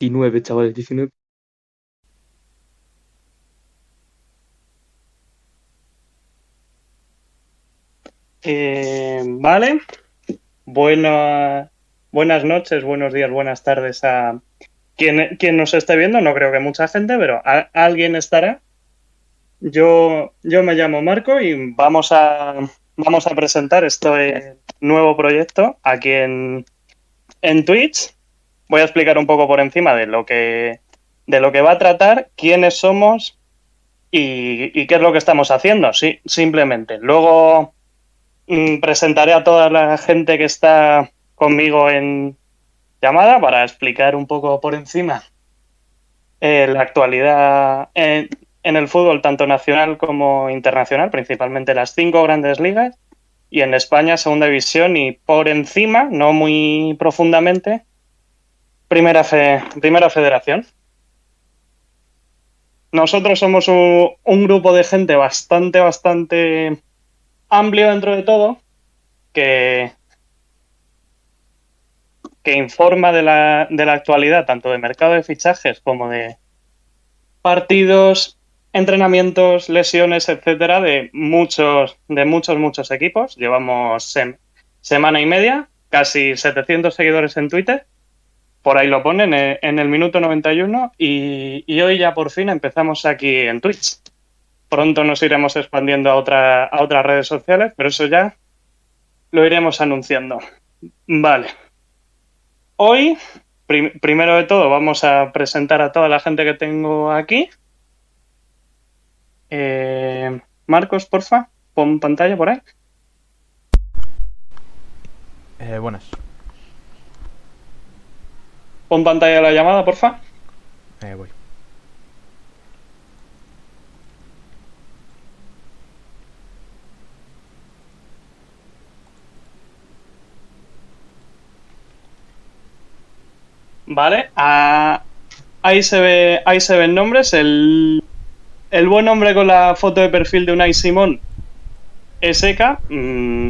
19, chavales, 19. Eh, vale. Buena, buenas noches, buenos días, buenas tardes a quien, quien nos esté viendo. No creo que mucha gente, pero alguien estará. Yo, yo me llamo Marco y vamos a, vamos a presentar este nuevo proyecto aquí en, en Twitch. Voy a explicar un poco por encima de lo que, de lo que va a tratar, quiénes somos y, qué es lo que estamos haciendo. Sí, simplemente. Luego mm, presentaré a toda la gente que está conmigo en llamada para explicar un poco por encima eh, la actualidad en, en el fútbol, tanto nacional como internacional, principalmente las cinco grandes ligas, y en España, segunda división, y por encima, no muy profundamente, primera, fe- primera federación. Nosotros somos un, grupo de gente bastante, bastante amplio dentro de todo, que, que informa de la, de la actualidad, tanto de mercado de fichajes como de partidos, entrenamientos, lesiones, etcétera, de muchos, de muchos, muchos equipos. Llevamos sem- semana y media, casi 700 seguidores en Twitter. Por ahí lo ponen eh, en el minuto 91 y, y hoy ya por fin empezamos aquí en Twitch. Pronto nos iremos expandiendo a, otra, a otras redes sociales, pero eso ya lo iremos anunciando. Vale. Hoy, prim- primero de todo, vamos a presentar a toda la gente que tengo aquí. Eh, Marcos, porfa, pon pantalla por ahí. Eh, buenas. Pon pantalla la llamada, porfa. Eh, voy. Vale. ah, ahí se ve, ahí se ven nombres. El, el buen hombre con la foto de perfil de Unai Simón es Eka. mm,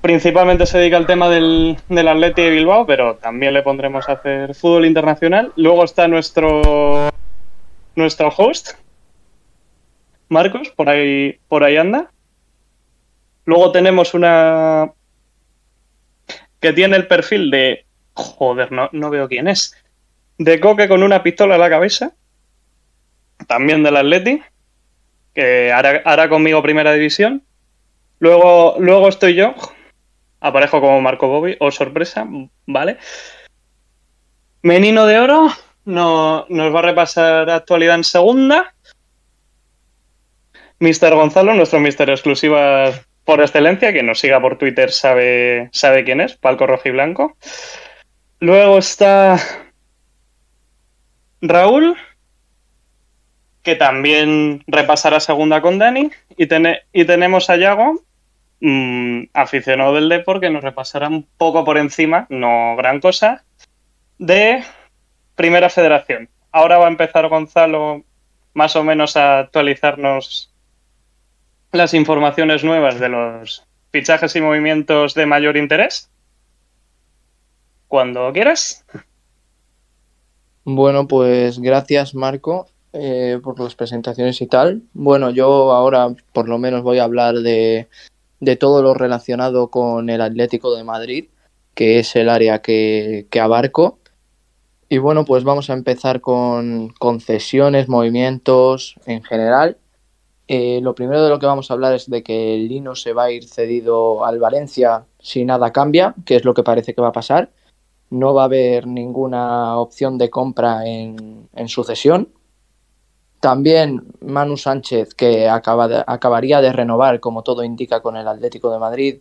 principalmente se dedica al tema del, del Atleti de Bilbao, pero también le pondremos a hacer fútbol internacional. Luego está nuestro nuestro host, Marcos, por ahí, por ahí anda. Luego tenemos una que tiene el perfil de Joder, no, no veo quién es. De Coque con una pistola en la cabeza. También del Atleti. Que hará, hará conmigo primera división. Luego, luego estoy yo. Aparejo como Marco Bobby. O sorpresa, ¿vale? Menino de Oro. No, nos va a repasar actualidad en segunda. Mister Gonzalo, nuestro Mister exclusiva por excelencia. Quien nos siga por Twitter sabe, sabe quién es. Palco Rojo y Blanco. Luego está Raúl, que también repasará segunda con Dani. Y, y tenemos a Yago, mm, aficionado del Depor, que nos repasará un poco por encima, no gran cosa, de Primera Federación. Ahora va a empezar Gonzalo más o menos a actualizarnos las informaciones nuevas de los fichajes y movimientos de mayor interés. Cuando quieras. Bueno, pues gracias Marco eh, por las presentaciones y tal. Bueno, yo ahora por lo menos voy a hablar de, de todo lo relacionado con el Atlético de Madrid, que es el área que, que abarco. Y bueno, pues vamos a empezar con concesiones, movimientos en general. Eh, lo primero de lo que vamos a hablar es de que el Lino se va a ir cedido al Valencia si nada cambia, que es lo que parece que va a pasar no va a haber ninguna opción de compra en, en sucesión. También Manu Sánchez, que acaba acabaría de renovar, como todo indica, con el Atlético de Madrid,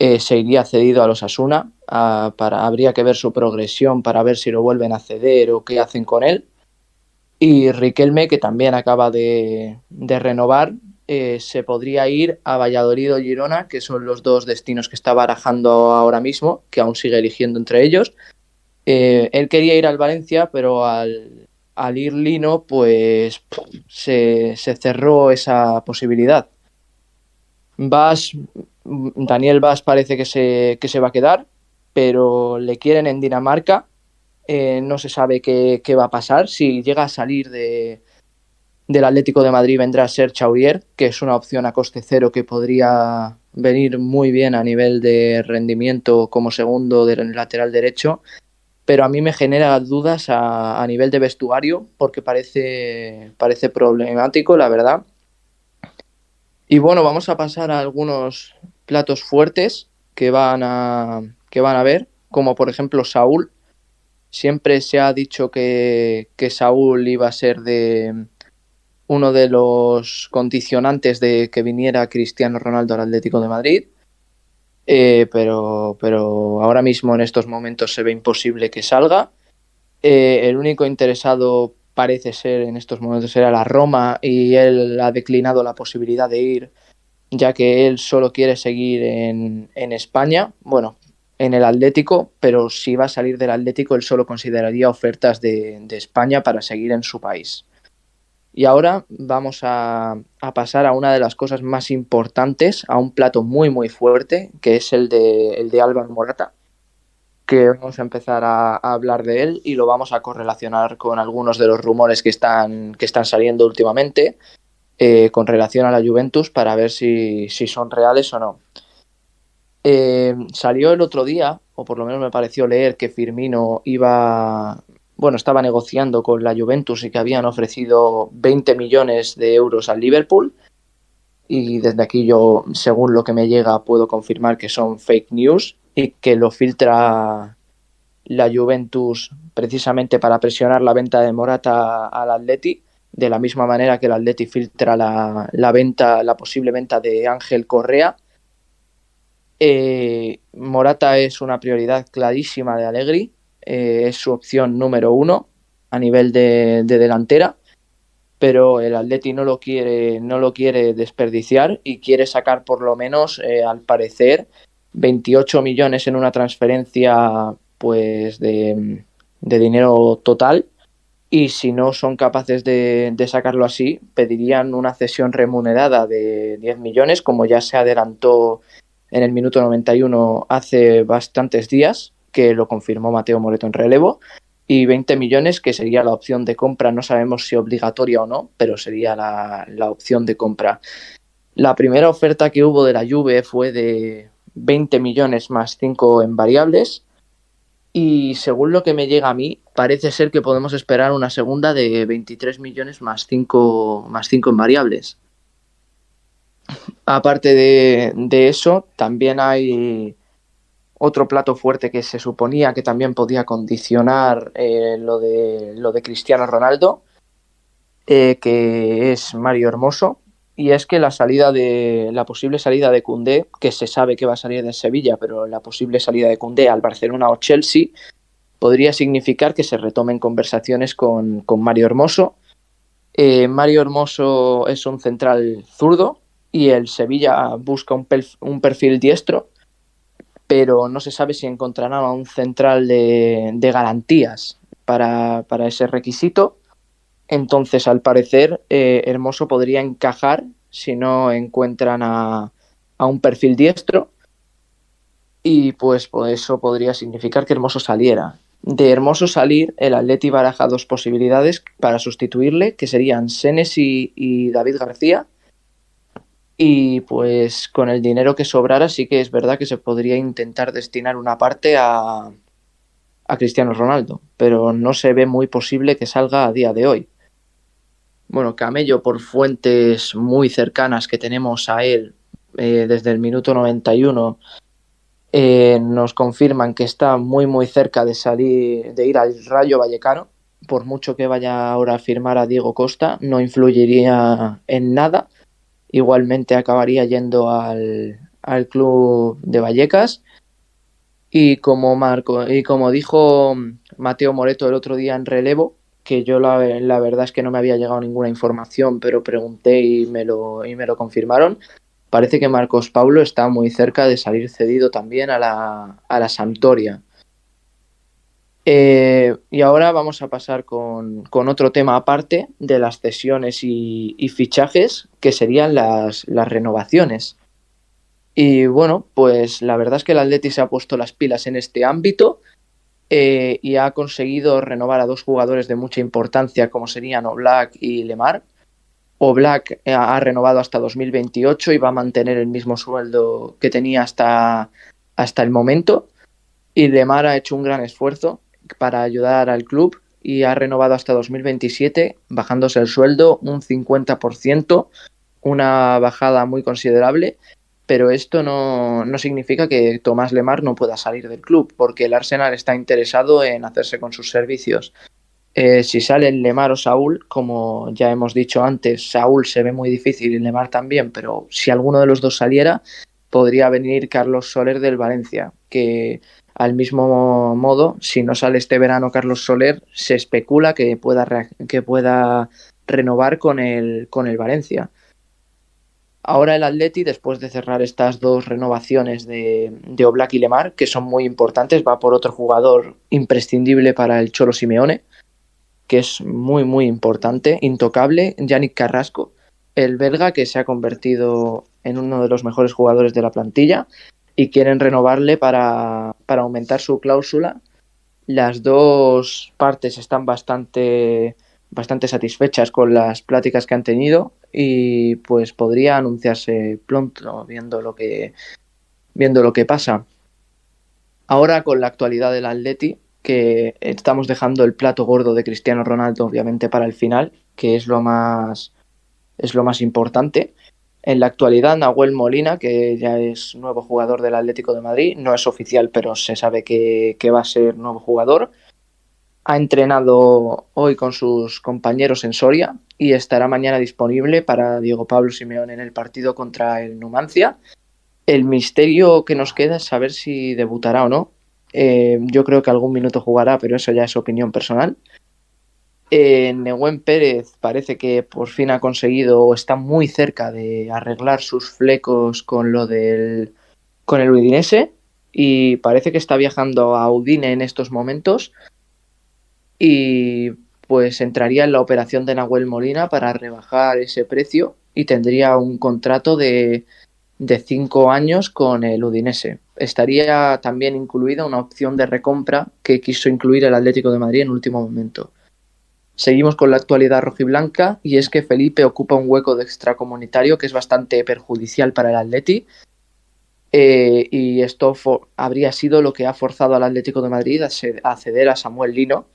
eh, se iría cedido a los Asuna. para, habría que ver su progresión para ver si lo vuelven a ceder o qué hacen con él. Y Riquelme, que también acaba de, de renovar, eh, se podría ir a Valladolid o Girona, que son los dos destinos que está barajando ahora mismo, que aún sigue eligiendo entre ellos. Eh, él quería ir al Valencia, pero al, al ir Lino, pues se, se cerró esa posibilidad. Vas, Daniel Vas parece que se, que se va a quedar, pero le quieren en Dinamarca eh, no se sabe qué, qué, va a pasar. Si llega a salir de, del Atlético de Madrid vendrá a ser Chaurier, que es una opción a coste cero que podría venir muy bien a nivel de rendimiento como segundo del lateral derecho, pero a mí me genera dudas a, nivel de vestuario porque parece, parece problemático, la verdad. Y bueno, vamos a pasar a algunos platos fuertes que van a, que van a ver, como por ejemplo Saúl. Siempre se ha dicho que, que Saúl iba a ser de uno de los condicionantes de que viniera Cristiano Ronaldo al Atlético de Madrid. Eh, pero, pero ahora mismo en estos momentos se ve imposible que salga. Eh, el único interesado parece ser en estos momentos era la Roma y él ha declinado la posibilidad de ir ya que él solo quiere seguir en, en España, bueno, en el Atlético, pero si va a salir del Atlético él solo consideraría ofertas de, de España para seguir en su país. Y ahora vamos a, pasar a una de las cosas más importantes, a un plato muy muy fuerte, que es el de, el de Álvaro Morata, que vamos a empezar a, a, hablar de él y lo vamos a correlacionar con algunos de los rumores que están, que están saliendo últimamente eh, con relación a la Juventus para ver si, si son reales o no. Eh, salió el otro día, o por lo menos me pareció leer que Firmino iba bueno, estaba negociando con la Juventus y que habían ofrecido 20 millones de euros al Liverpool. Y desde aquí yo, según lo que me llega, puedo confirmar que son fake news y que lo filtra la Juventus precisamente para presionar la venta de Morata al Atleti, de la misma manera que el Atleti filtra la, venta, la posible venta de Ángel Correa. Eh, Morata es una prioridad clarísima de Allegri, eh, es su opción número uno a nivel de, de, delantera, pero el Atleti no lo quiere, no lo quiere desperdiciar y quiere sacar por lo menos, eh, al parecer, 28 millones en una transferencia pues de, de dinero total. Y si no son capaces de, de, sacarlo así, pedirían una cesión remunerada de 10 millones, como ya se adelantó en el minuto 91 hace bastantes días, que lo confirmó Mateo Moreto en relevo, y 20 millones, que sería la opción de compra, no sabemos si obligatoria o no, pero sería la, la opción de compra. La primera oferta que hubo de la Juve fue de 20 millones más 5 en variables, y según lo que me llega a mí, parece ser que podemos esperar una segunda de 23 millones más 5, más 5 en variables. Aparte de, de, eso, también hay otro plato fuerte que se suponía que también podía condicionar eh, lo, de, lo de Cristiano Ronaldo, eh, que es Mario Hermoso. Y es que la salida de la posible salida de Cundé, que se sabe que va a salir de Sevilla, pero la posible salida de Cundé al Barcelona o Chelsea podría significar que se retomen conversaciones con, con Mario Hermoso. Eh, Mario Hermoso es un central zurdo y el Sevilla busca un, un perfil diestro pero no se sabe si encontrarán a un central de, garantías para, para, ese requisito. Entonces, al parecer, eh, Hermoso podría encajar si no encuentran a, a, un perfil diestro. Y pues, pues eso podría significar que Hermoso saliera. De Hermoso salir, el Atleti baraja dos posibilidades para sustituirle, que serían Senesi y David García y pues con el dinero que sobrara sí que es verdad que se podría intentar destinar una parte a, a Cristiano Ronaldo, pero no se ve muy posible que salga a día de hoy. Bueno, Camello, por fuentes muy cercanas que tenemos a él eh, desde el minuto 91, eh, nos confirman que está muy muy cerca de salir, de ir al Rayo Vallecano. Por mucho que vaya ahora a firmar a Diego Costa, no influiría en nada igualmente acabaría yendo al, al club de Vallecas. Y como Marco, y como dijo Mateo Moreto el otro día en relevo, que yo la, la, verdad es que no me había llegado ninguna información, pero pregunté y me lo, y me lo confirmaron. Parece que Marcos Paulo está muy cerca de salir cedido también a la, a la Sampdoria. Eh, y ahora vamos a pasar con, otro tema aparte de las cesiones y, fichajes, que serían las, las, renovaciones. Y bueno, pues la verdad es que el Atleti se ha puesto las pilas en este ámbito eh, y ha conseguido renovar a dos jugadores de mucha importancia como serían Oblak y Lemar. Oblak eh, ha renovado hasta 2028 y va a mantener el mismo sueldo que tenía hasta, hasta el momento. Y Lemar ha hecho un gran esfuerzo para ayudar al club y ha renovado hasta 2027, bajándose el sueldo un 50%, una bajada muy considerable pero esto no, no, significa que Tomás Lemar no pueda salir del club, porque el Arsenal está interesado en hacerse con sus servicios. Eh, si salen Lemar o Saúl, como ya hemos dicho antes, Saúl se ve muy difícil y Lemar también, pero si alguno de los dos saliera, podría venir Carlos Soler del Valencia, que al mismo modo, si no sale este verano Carlos Soler, se especula que pueda, que pueda renovar con el, con el Valencia. Ahora el Atleti, después de cerrar estas dos renovaciones de, de Oblak y Lemar, que son muy importantes, va por otro jugador imprescindible para el Cholo Simeone, que es muy, muy importante, intocable, Yannick Carrasco, el belga que se ha convertido en uno de los mejores jugadores de la plantilla y quieren renovarle para, para aumentar su cláusula. Las dos partes están bastante bastante satisfechas con las pláticas que han tenido y pues podría anunciarse pronto viendo lo que viendo lo que pasa. Ahora con la actualidad del Atleti, que estamos dejando el plato gordo de Cristiano Ronaldo obviamente para el final, que es lo más es lo más importante. En la actualidad, Nahuel Molina, que ya es nuevo jugador del Atlético de Madrid, no es oficial, pero se sabe que, va a ser nuevo jugador ha entrenado hoy con sus compañeros en Soria y estará mañana disponible para Diego Pablo Simeón en el partido contra el Numancia. El misterio que nos queda es saber si debutará o no. Eh, yo creo que algún minuto jugará, pero eso ya es opinión personal. Eh, Pérez parece que por fin ha conseguido o está muy cerca de arreglar sus flecos con lo del con el Udinese y parece que está viajando a Udine en estos momentos y pues entraría en la operación de Nahuel Molina para rebajar ese precio y tendría un contrato de, de cinco años con el Udinese. Estaría también incluida una opción de recompra que quiso incluir el Atlético de Madrid en último momento. Seguimos con la actualidad rojiblanca y es que Felipe ocupa un hueco de extracomunitario que es bastante perjudicial para el Atleti eh, y esto habría sido lo que ha forzado al Atlético de Madrid a ceder a Samuel Lino,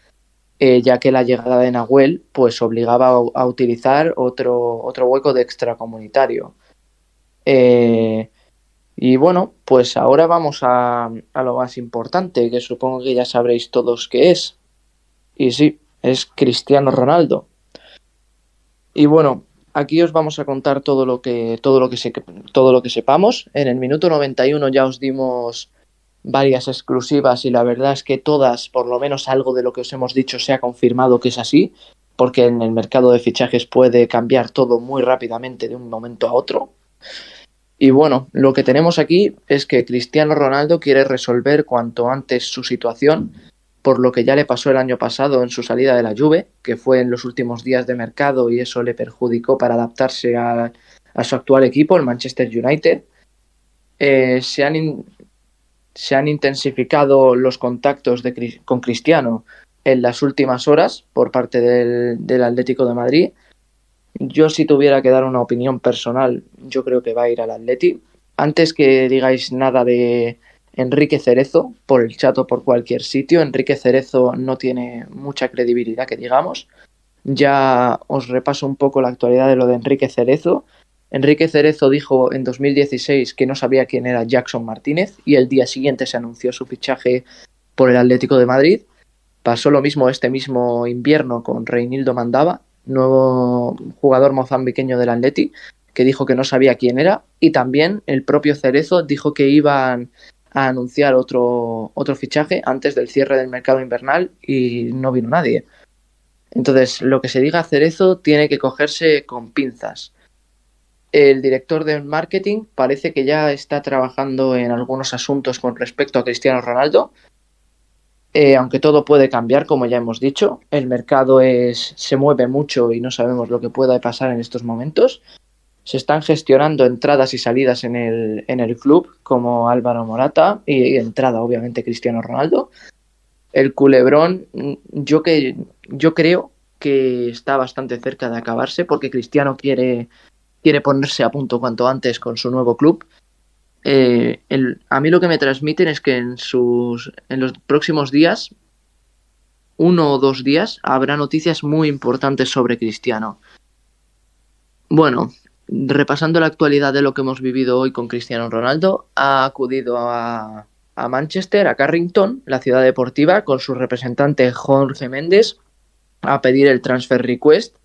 eh, ya que la llegada de Nahuel pues obligaba a, utilizar otro, otro hueco de extracomunitario. Eh, y bueno, pues ahora vamos a, a, lo más importante, que supongo que ya sabréis todos qué es. Y sí, es Cristiano Ronaldo. Y bueno, aquí os vamos a contar todo lo que, todo lo que, se, todo lo que sepamos. En el minuto 91 ya os dimos varias exclusivas y la verdad es que todas, por lo menos algo de lo que os hemos dicho, se ha confirmado que es así, porque en el mercado de fichajes puede cambiar todo muy rápidamente de un momento a otro. Y bueno, lo que tenemos aquí es que Cristiano Ronaldo quiere resolver cuanto antes su situación, por lo que ya le pasó el año pasado en su salida de la Juve, que fue en los últimos días de mercado y eso le perjudicó para adaptarse a, a su actual equipo, el Manchester United. Eh, se han se han intensificado los contactos de, con Cristiano en las últimas horas por parte del, del, Atlético de Madrid. Yo si tuviera que dar una opinión personal, yo creo que va a ir al Atleti. Antes que digáis nada de Enrique Cerezo por el chat o por cualquier sitio, Enrique Cerezo no tiene mucha credibilidad que digamos. Ya os repaso un poco la actualidad de lo de Enrique Cerezo. Enrique Cerezo dijo en 2016 que no sabía quién era Jackson Martínez y el día siguiente se anunció su fichaje por el Atlético de Madrid. Pasó lo mismo este mismo invierno con Reinildo Mandaba, nuevo jugador mozambiqueño del Atleti, que dijo que no sabía quién era y también el propio Cerezo dijo que iban a anunciar otro, otro fichaje antes del cierre del mercado invernal y no vino nadie. Entonces, lo que se diga Cerezo tiene que cogerse con pinzas el director de marketing parece que ya está trabajando en algunos asuntos con respecto a Cristiano Ronaldo. Eh, aunque todo puede cambiar, como ya hemos dicho, el mercado es, se mueve mucho y no sabemos lo que pueda pasar en estos momentos. Se están gestionando entradas y salidas en el, en el club, como Álvaro Morata, y, entrada, obviamente, Cristiano Ronaldo. el culebrón, yo que yo creo que está bastante cerca de acabarse porque Cristiano quiere, quiere ponerse a punto cuanto antes con su nuevo club. Eh, el, a mí lo que me transmiten es que en, sus, en los próximos días, uno o dos días, habrá noticias muy importantes sobre Cristiano. Bueno, repasando la actualidad de lo que hemos vivido hoy con Cristiano Ronaldo, ha acudido a, a Manchester, a Carrington, la ciudad deportiva, con su representante Jorge Méndez, a pedir el transfer request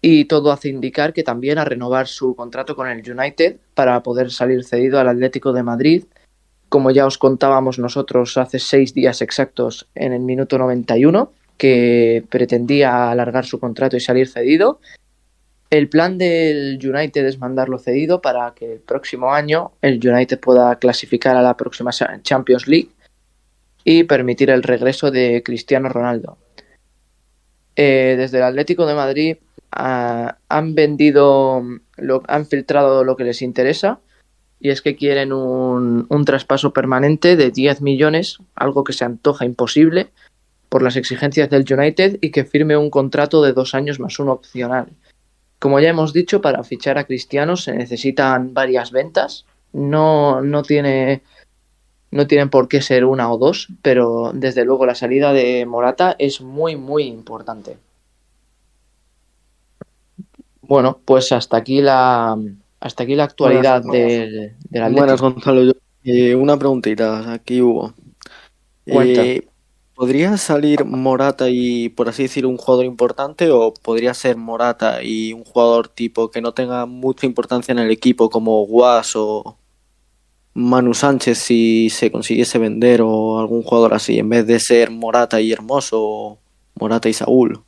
y todo hace indicar que también a renovar su contrato con el United para poder salir cedido al Atlético de Madrid. Como ya os contábamos nosotros hace seis días exactos en el minuto 91, que pretendía alargar su contrato y salir cedido. El plan del United es mandarlo cedido para que el próximo año el United pueda clasificar a la próxima Champions League y permitir el regreso de Cristiano Ronaldo. Eh, desde el Atlético de Madrid ah, han vendido, lo, han filtrado lo que les interesa y es que quieren un, un traspaso permanente de 10 millones, algo que se antoja imposible por las exigencias del United y que firme un contrato de dos años más uno opcional. Como ya hemos dicho, para fichar a Cristiano se necesitan varias ventas. No, no tiene no tienen por qué ser una o dos, pero desde luego la salida de Morata es muy, muy importante. Bueno, pues hasta aquí la hasta aquí la actualidad buenas, del, del Buenas, Gonzalo. Yo, eh, una preguntita, aquí hubo. Eh, ¿Podría salir Morata y, por así decir, un jugador importante o podría ser Morata y un jugador tipo que no tenga mucha importancia en el equipo como Guas o, Manu Sánchez si se consiguiese vender o algún jugador así, en vez de ser Morata y Hermoso, Morata y Saúl.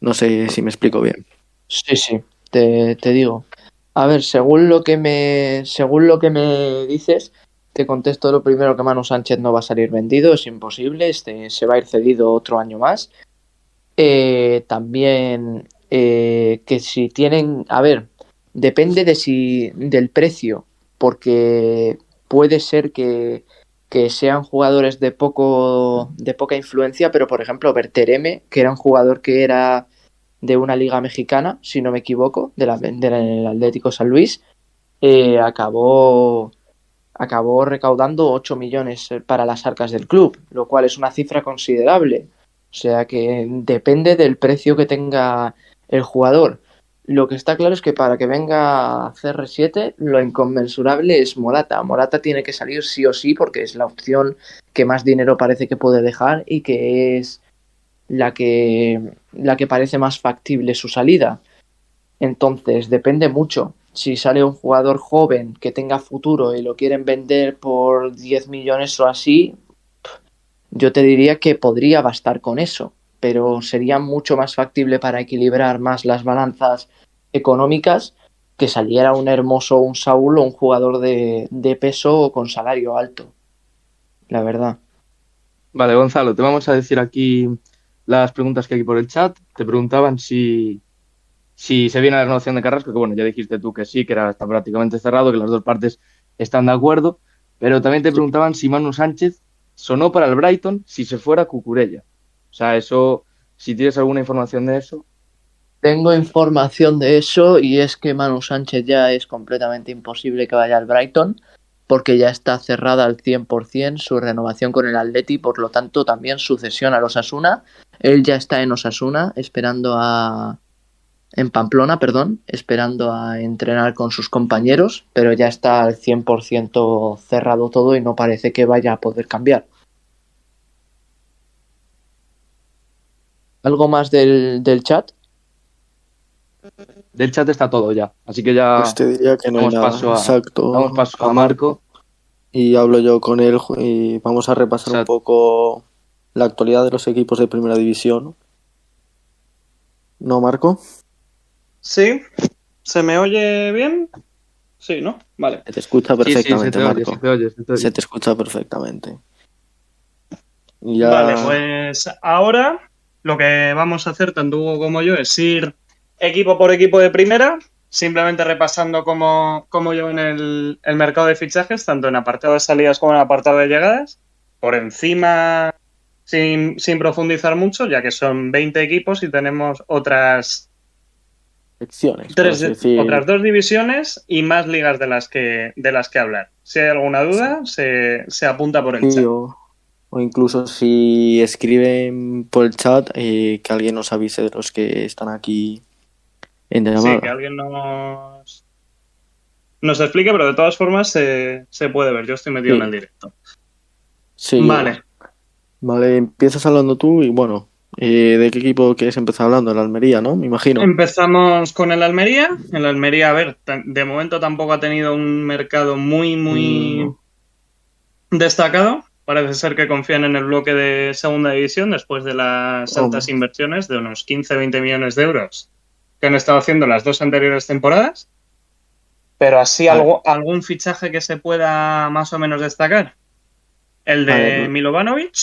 No sé si me explico bien. Sí, sí, te, te, digo. A ver, según lo que me según lo que me dices, te contesto lo primero que Manu Sánchez no va a salir vendido, es imposible, este, se va a ir cedido otro año más. Eh, también eh, que si tienen, a ver, depende de si del precio, porque puede ser que, que sean jugadores de poco de poca influencia, pero por ejemplo Bertereme, que era un jugador que era de una liga mexicana, si no me equivoco, de la, del Atlético San Luis, eh, acabó acabó recaudando 8 millones para las arcas del club, lo cual es una cifra considerable. O sea que depende del precio que tenga el jugador. Lo que está claro es que para que venga CR7, lo inconmensurable es Morata. Morata tiene que salir sí o sí porque es la opción que más dinero parece que puede dejar y que es la que, la que parece más factible su salida. Entonces, depende mucho. Si sale un jugador joven que tenga futuro y lo quieren vender por 10 millones o así, yo te diría que podría bastar con eso pero sería mucho más factible para equilibrar más las balanzas económicas que saliera un hermoso un Saúl o un jugador de, de peso con salario alto. La verdad. Vale, Gonzalo, te vamos a decir aquí las preguntas que hay por el chat. Te preguntaban si, si se viene la renovación de Carrasco, que bueno, ya dijiste tú que sí, que era, está prácticamente cerrado, que las dos partes están de acuerdo, pero también te preguntaban si Manu Sánchez sonó para el Brighton si se fuera Cucurella. O sea, eso, si tienes alguna información de eso. Tengo información de eso y es que Manu Sánchez ya es completamente imposible que vaya al Brighton porque ya está cerrada al 100% su renovación con el Atleti, por lo tanto también sucesión a los Osasuna. Él ya está en Osasuna esperando a en Pamplona, perdón, esperando a entrenar con sus compañeros, pero ya está al 100% cerrado todo y no parece que vaya a poder cambiar. ¿Algo más del, del chat? Del chat está todo ya, así que ya pues te diría que no damos, hay nada. paso a, Exacto. damos paso a Marco. Y hablo yo con él y vamos a repasar un poco la actualidad de los equipos de primera división. ¿No, Marco? Sí. ¿Se me oye bien? Sí, ¿no? Vale. Se te escucha Sí, sí, se perfectamente, te oye, Marco. se te oye, se te oye. Se te escucha perfectamente. Ya... Vale, pues ahora lo que vamos a hacer, tanto Hugo como yo, es ir equipo por equipo de primera, simplemente repasando cómo, cómo llevan el, el mercado de fichajes, tanto en apartado de salidas como en apartado de llegadas. Por encima sin, sin profundizar mucho, ya que son 20 equipos y tenemos otras secciones. tres, por así decir. otras dos divisiones y más ligas de las que, de las que hablar. Si hay alguna duda, se, se apunta por el Sí, chat. o, o incluso si escriben por el chat, eh, que alguien nos avise de los que están aquí en Sí, llamada. que alguien nos, nos explique, pero de todas formas se, se puede ver. Yo estoy metido Sí. en el directo. Sí, Vale. Vale, empiezas hablando tú y bueno, eh, ¿de qué equipo quieres empezar hablando? El Almería, ¿no? Me imagino. Empezamos con el Almería. El Almería, a ver, de momento tampoco ha tenido un mercado muy, muy Mm. destacado. Parece ser que confían en el bloque de segunda división después de las Hombre. altas inversiones de unos 15-20 millones de euros que han estado haciendo las dos anteriores temporadas. Pero así algo, algún fichaje que se pueda más o menos destacar. El de. Milovanovic,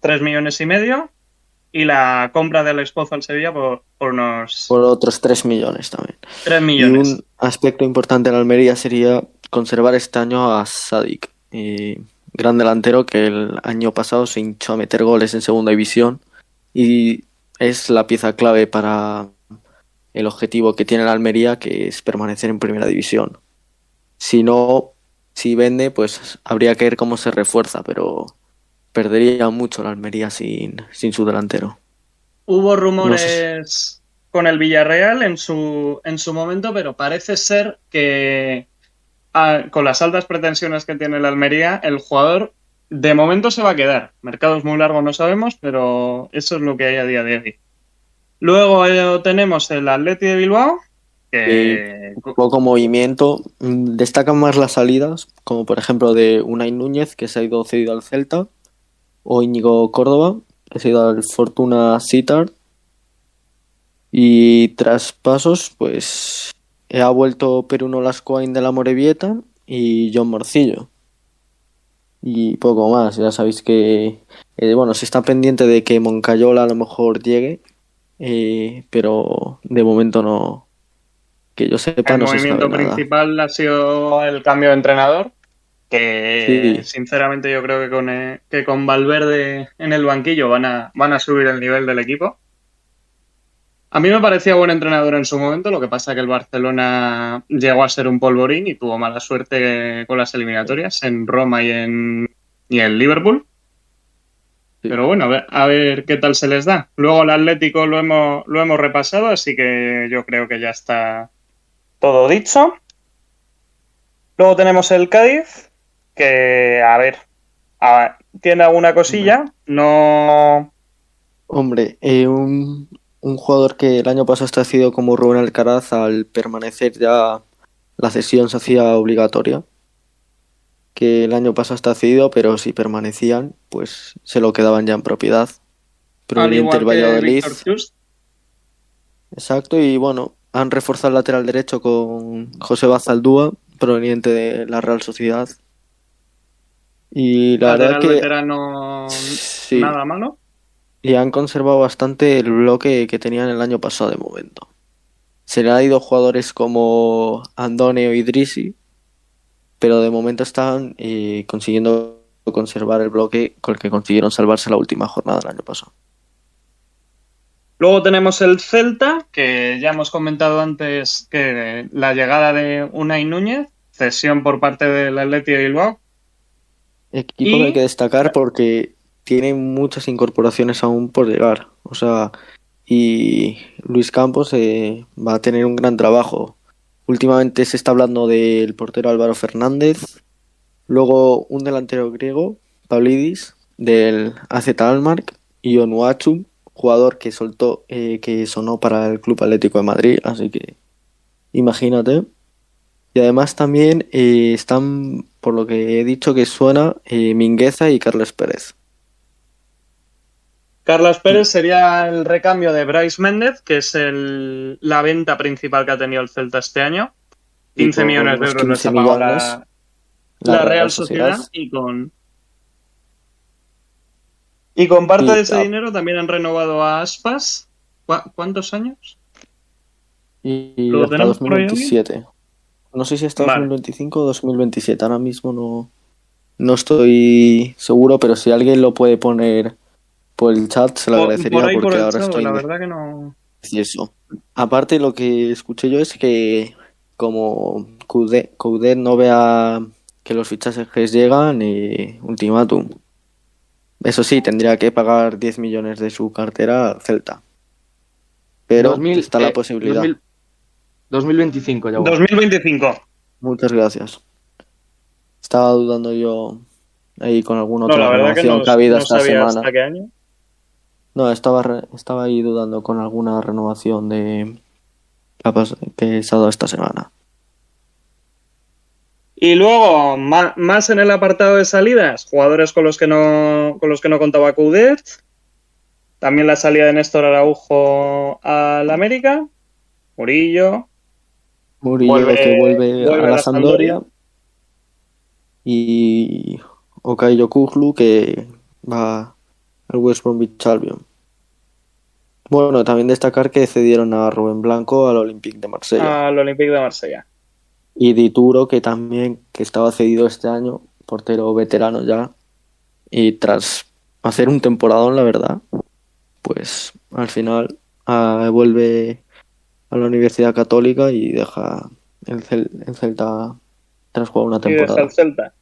3 millones y medio. Y la compra del Expozo al Sevilla por, por unos Por otros 3 millones también. 3 Y millones. un aspecto importante en Almería sería conservar este año a Sadik, eh, gran delantero que el año pasado se hinchó a meter goles en segunda división y es la pieza clave para el objetivo que tiene el Almería, que es permanecer en primera división. Si no, si vende, pues habría que ver cómo se refuerza, pero perdería mucho la Almería sin, sin su delantero. Hubo No rumores con el Villarreal en su, en su momento, pero parece ser que ah, con las altas pretensiones que tiene el Almería, el jugador de momento se va a quedar. Mercado es muy largo, no sabemos, pero eso es lo que hay a día de hoy. Luego eh, tenemos el Atleti de Bilbao, que poco movimiento. Mm, Destacan más las salidas, como por ejemplo de Unai Núñez, que se ha ido cedido al Celta, o Íñigo Córdoba, se ha ido al Fortuna Sittard. Y tras pasos, pues ha vuelto Peruno Lascoain de la Morevieta y John Morcillo. Y poco más, ya sabéis que, eh, bueno, se está pendiente de que Moncayola a lo mejor llegue, eh, pero de momento no, que yo sepa, el no se movimiento sabe nada. principal ha sido el cambio de entrenador, que Sí. sinceramente yo creo que con, eh, que con Valverde en el banquillo van a, van a subir el nivel del equipo. A mí me parecía buen entrenador en su momento, lo que pasa que el Barcelona llegó a ser un polvorín y tuvo mala suerte con las eliminatorias en Roma y en, y en Liverpool. Sí. Pero bueno, a ver, a ver qué tal se les da. Luego el Atlético lo hemos, lo hemos repasado, así que yo creo que ya está todo dicho. Luego tenemos el Cádiz, que a ver, a- tiene alguna cosilla, no... Hombre, eh, un, un jugador que el año pasado está sido como Rubén Alcaraz, al permanecer ya la cesión se hacía obligatoria. Que el año pasado está cedido, pero si permanecían, pues se lo quedaban ya en propiedad. Proveniente del Valladolid. Exacto, y bueno, han reforzado el lateral derecho con José Bazaldúa, proveniente de la Real Sociedad. Y la lateral verdad que veterano, sí, nada malo. y han conservado bastante el bloque que tenían el año pasado de momento. Se le han ido jugadores como Andone o Idrisi, pero de momento están eh, consiguiendo conservar el bloque con el que consiguieron salvarse la última jornada del año pasado. Luego tenemos el Celta, que ya hemos comentado antes que la llegada de Unai Núñez, cesión por parte del Atleti de Bilbao. Equipo Y- que hay que destacar porque tiene muchas incorporaciones aún por llegar. O sea, y Luis Campos eh, va a tener un gran trabajo. Últimamente se está hablando del portero Álvaro Fernández, luego un delantero griego, Pavlidis, del AZ Almar, y Onuachu, jugador que soltó, eh, que sonó para el Club Atlético de Madrid, así que imagínate. Y además también eh, están, por lo que he dicho, que suena eh, Mingueza y Carles Pérez. Carlos Pérez sería el recambio de Bryce Méndez, que es el- la venta principal que ha tenido el Celta este año. Y 15 por millones de euros 15 ha pagado la, la Real Sociedad. y con y con parte Y de ese dinero también han renovado a Aspas. ¿Cu- ¿Cuántos años? Y, ¿Lo hasta tenemos por ahí, 2027. No sé si hasta Vale. 2025 o 2027. Ahora mismo no, no estoy seguro, pero si alguien lo puede poner por el chat se lo Por- agradecería por ahí, por porque ahora chat, estoy la verdad que no. y eso. Aparte, lo que escuché yo es que como Coudet, Coudet no vea que los fichajes llegan y ultimátum. Eso sí, tendría que pagar 10 millones de su cartera al Celta. Pero 2000, está la eh, posibilidad. 2000 2025 ya. bueno. 2025. Muchas gracias. Estaba dudando yo ahí con alguna No, otra verdad que renovación no, que ha habido no esta sabía semana. hasta qué año. No, estaba, re- estaba ahí dudando con alguna renovación de que se ha dado esta semana. Y luego, más, en el apartado de salidas, jugadores con los que no, con los que no contaba Coudet. También la salida de Néstor Araujo al América. Murillo. Murillo Vuelve- que vuelve, vuelve a la. Sampdoria. Y Okayo Kuglu que va al West Bromwich Albion. Bueno, también destacar que cedieron a Rubén Blanco al Olympique de Marsella. al Olympique de Marsella. Y Dituro que también que estaba cedido este año, portero veterano ya. Y tras hacer un temporadón, la verdad, pues al final ah, vuelve a la Universidad Católica y deja el, Cel- el Celta tras jugar una Y deja temporada. el Celta.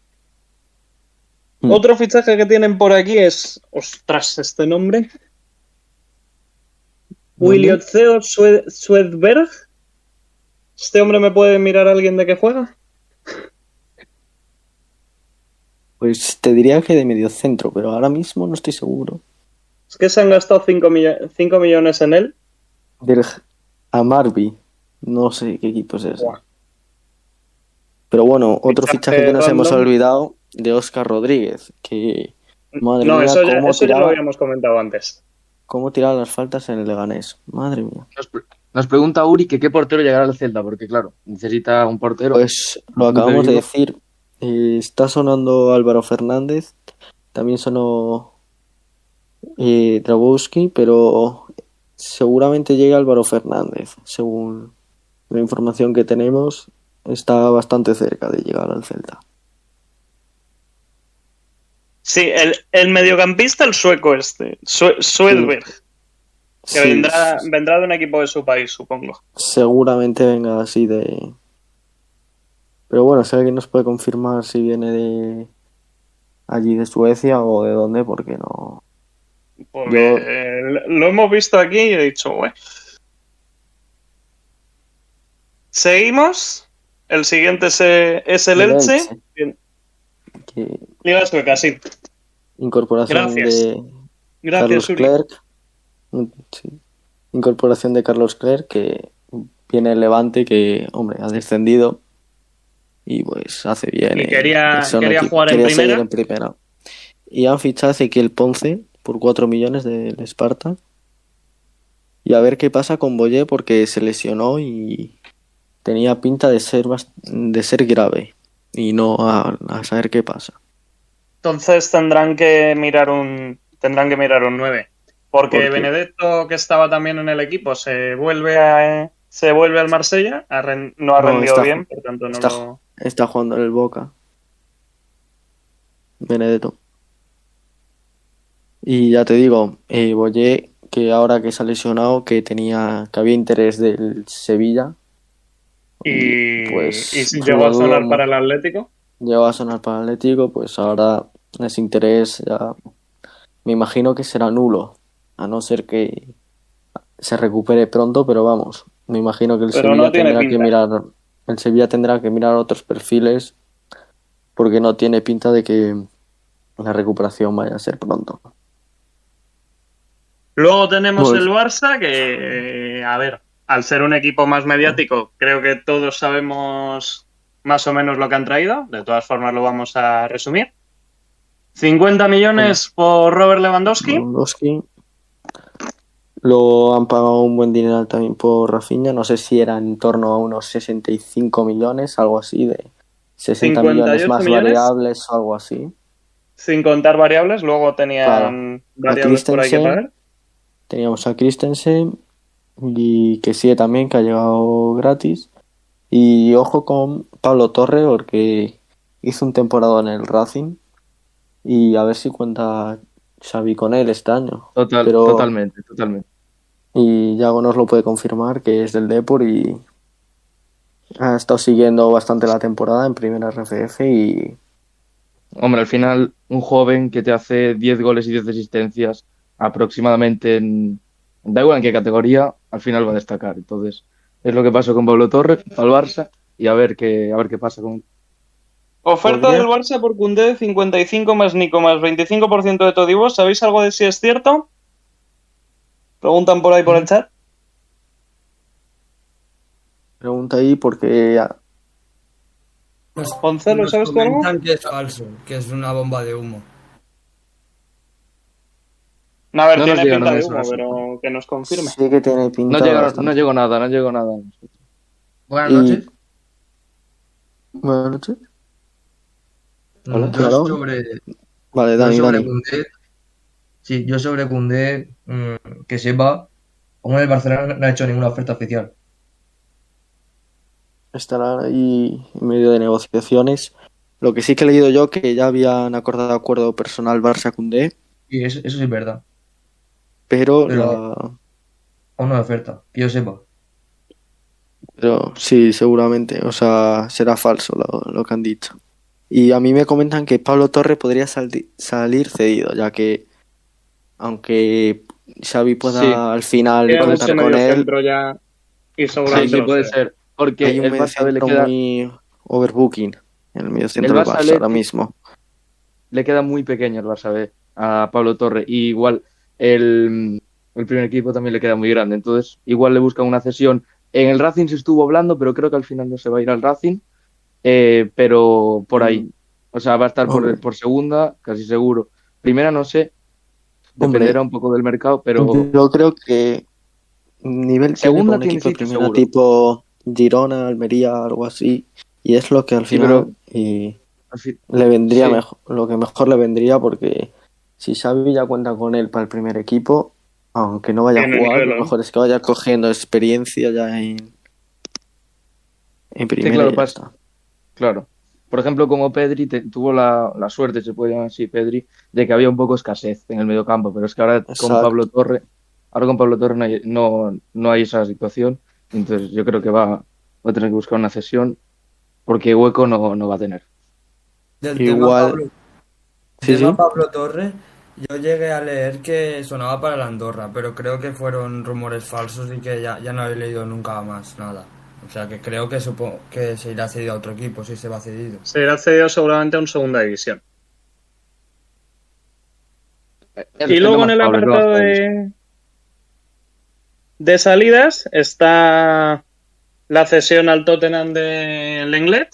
Mm. Otro fichaje que tienen por aquí es. Ostras, este nombre. Williot Theo Swed- Swedberg. ¿Este hombre me puede mirar a alguien de qué juega? Pues te diría que de medio centro, pero ahora mismo no estoy seguro. Es que se han gastado 5 millones en él. Del Amarby, no sé qué equipo es ese. Pero bueno, otro Fichaje fichaje que nos hemos olvidado de Oscar Rodríguez, que madre no, mía, eso, ya, cómo, eso ya lo habíamos comentado antes. cómo tiraba las faltas en el Leganés. Madre mía. Nos, pre- nos pregunta Uri que qué portero llegará al Celta, porque claro, necesita un portero. Pues lo ¿Cómo te acabamos de decir. eh, está sonando Álvaro Fernández, también sonó eh, Dragowski, pero seguramente llega Álvaro Fernández, según la información que tenemos, está bastante cerca de llegar al Celta. Sí, el, el mediocampista, el sueco este, Sue- Swedberg, que Sí, vendrá, vendrá de un equipo de su país, supongo. seguramente venga así de... Pero bueno, si alguien nos puede confirmar si viene de allí de Suecia o de dónde, porque no... Porque Yo- eh, lo hemos visto aquí y he dicho, bueno. Seguimos. El siguiente es, eh, es el El Elche. Liga sueca, sí. incorporación Gracias. de Gracias, Carlos Uri. Clerc. Mm, sí. Incorporación de Carlos Clerc, que viene el Levante, que, hombre, ha descendido. Y pues hace bien. Y eh, quería- un quería jugar en quería seguir primera. en primera. Y han fichado a Ezequiel Ponce por 4 millones del Esparta. Y a ver qué pasa con Boyé, porque se lesionó y tenía pinta de ser, de ser grave. Y no a, a saber qué pasa. Entonces tendrán que mirar un tendrán que mirar un 9. Porque. Benedetto, que estaba también en el equipo, se vuelve a se vuelve al Marsella, ren- no ha No, rendido está- bien, por tanto no está- lo... Está jugando en el Boca. Benedetto. Y ya te digo, eh, Boyé, que ahora que se ha lesionado, que tenía, que había interés del Sevilla, Y, Pues, y si llegó a sonar para el Atlético. llegó a sonar para el Atlético, pues ahora ese interés ya me imagino que será nulo, a no ser que se recupere pronto, pero vamos, me imagino que el Pero Sevilla no tendrá que mirar, el Sevilla tendrá que mirar otros perfiles, porque no tiene pinta de que la recuperación vaya a ser pronto. Luego tenemos Pues- el Barça, que, eh, a ver, al ser un equipo más mediático, creo que todos sabemos más o menos lo que han traído. De todas formas, lo vamos a resumir. 50 millones por Robert Lewandowski. Lewandowski. Lo han pagado un buen dinero también por Rafinha, no sé si era en torno a unos 65 millones, algo así, de 60 millones 58 más millones. variables o algo así. Sin contar variables, luego tenían Claro. variables por ahí que pagar. Teníamos a Christensen y que sí también, que ha llegado gratis. Y ojo con Pablo Torre, porque hizo un temporada en el Racing. Y a ver si cuenta Xavi con él este año. Total, Pero- Totalmente, totalmente. Y Yago nos lo puede confirmar que es del Depor y ha estado siguiendo bastante la temporada en primera RFF y Hombre, al final, un joven que te hace 10 goles y 10 asistencias aproximadamente en... Da igual en qué categoría, al final va a destacar. Entonces, es lo que pasó con Pablo Torres al Barça y a ver qué, a ver qué pasa con... Oferta Podría- del Barça por Koundé, 55 más Nico más 25% de Todibos. ¿Sabéis algo de si es cierto? Preguntan por ahí por el chat. pregunta ahí porque Gonzalo, nos ¿sabes que es falso, que es una bomba de humo. No, a ver, No tiene pinta de eso, humo, pero que nos confirme. sí que tiene pinta No llegó, no llegó nada, no llegó nada. Buenas Y- noches. Buenas noches. Hola, yo claro. sobre, Vale, yo Dani, sobre Dani. Koundé, sí, yo sobre Koundé, mm, que sepa, aún el Barcelona no ha hecho ninguna oferta oficial. Estará ahí en medio de negociaciones. Lo que sí que he leído yo que ya habían acordado acuerdo personal Barça Cundé, Y eso, eso sí es verdad. Pero, Pero- la- Aún no hay oferta, que yo sepa. pero sí, seguramente, o sea, será falso lo, lo que han dicho. Y a mí me comentan que Pablo Torre podría salir cedido, ya que aunque Xavi pueda Sí. al final Queda contar con él, ya y Sí, seguramente sí, lo puede sea. ser. Porque hay un el Barça le queda, muy overbooking en el medio centro El del Barça Barça le- ahora mismo. le queda muy pequeño el Barça B a Pablo Torre. Y igual el, el primer equipo también le queda muy grande. Entonces, igual le buscan una cesión. En el Racing se estuvo hablando, pero creo que al final no se va a ir al Racing. Eh, pero por ahí. Mm. O sea, va a estar por, por segunda, casi seguro. Primera no sé. Hombre. Dependerá un poco del mercado, pero Yo creo que nivel Segunda segunda un tiene equipo primera seguro. tipo Girona, Almería, algo así. Y es lo que al Sí, final y al fin- le vendría Sí. mejor, lo que mejor le vendría porque si Xavi ya cuenta con él para el primer equipo, aunque no vaya a jugar, lo mejor es que vaya cogiendo experiencia ya en, en primera. claro. Claro. Por ejemplo, como Pedri te- tuvo la, la suerte, se puede llamar así, Pedri, de que había un poco escasez en el mediocampo, pero es que ahora con. Pablo Torre, ahora con Pablo Torre no hay, no, no hay esa situación, entonces yo creo que va, va a tener que buscar una cesión porque hueco no, no va a tener. Del Igual- tema Pablo, Sí, sí. Pablo Torre, yo llegué a leer que sonaba para la Andorra, pero creo que fueron rumores falsos y que ya, ya no he leído nunca más nada. O sea que creo que supongo que se irá cedido a otro equipo si se va cedido. Se irá cedido seguramente a un segunda división. Y luego en el apartado de, de salidas está la cesión al Tottenham de Lenglet.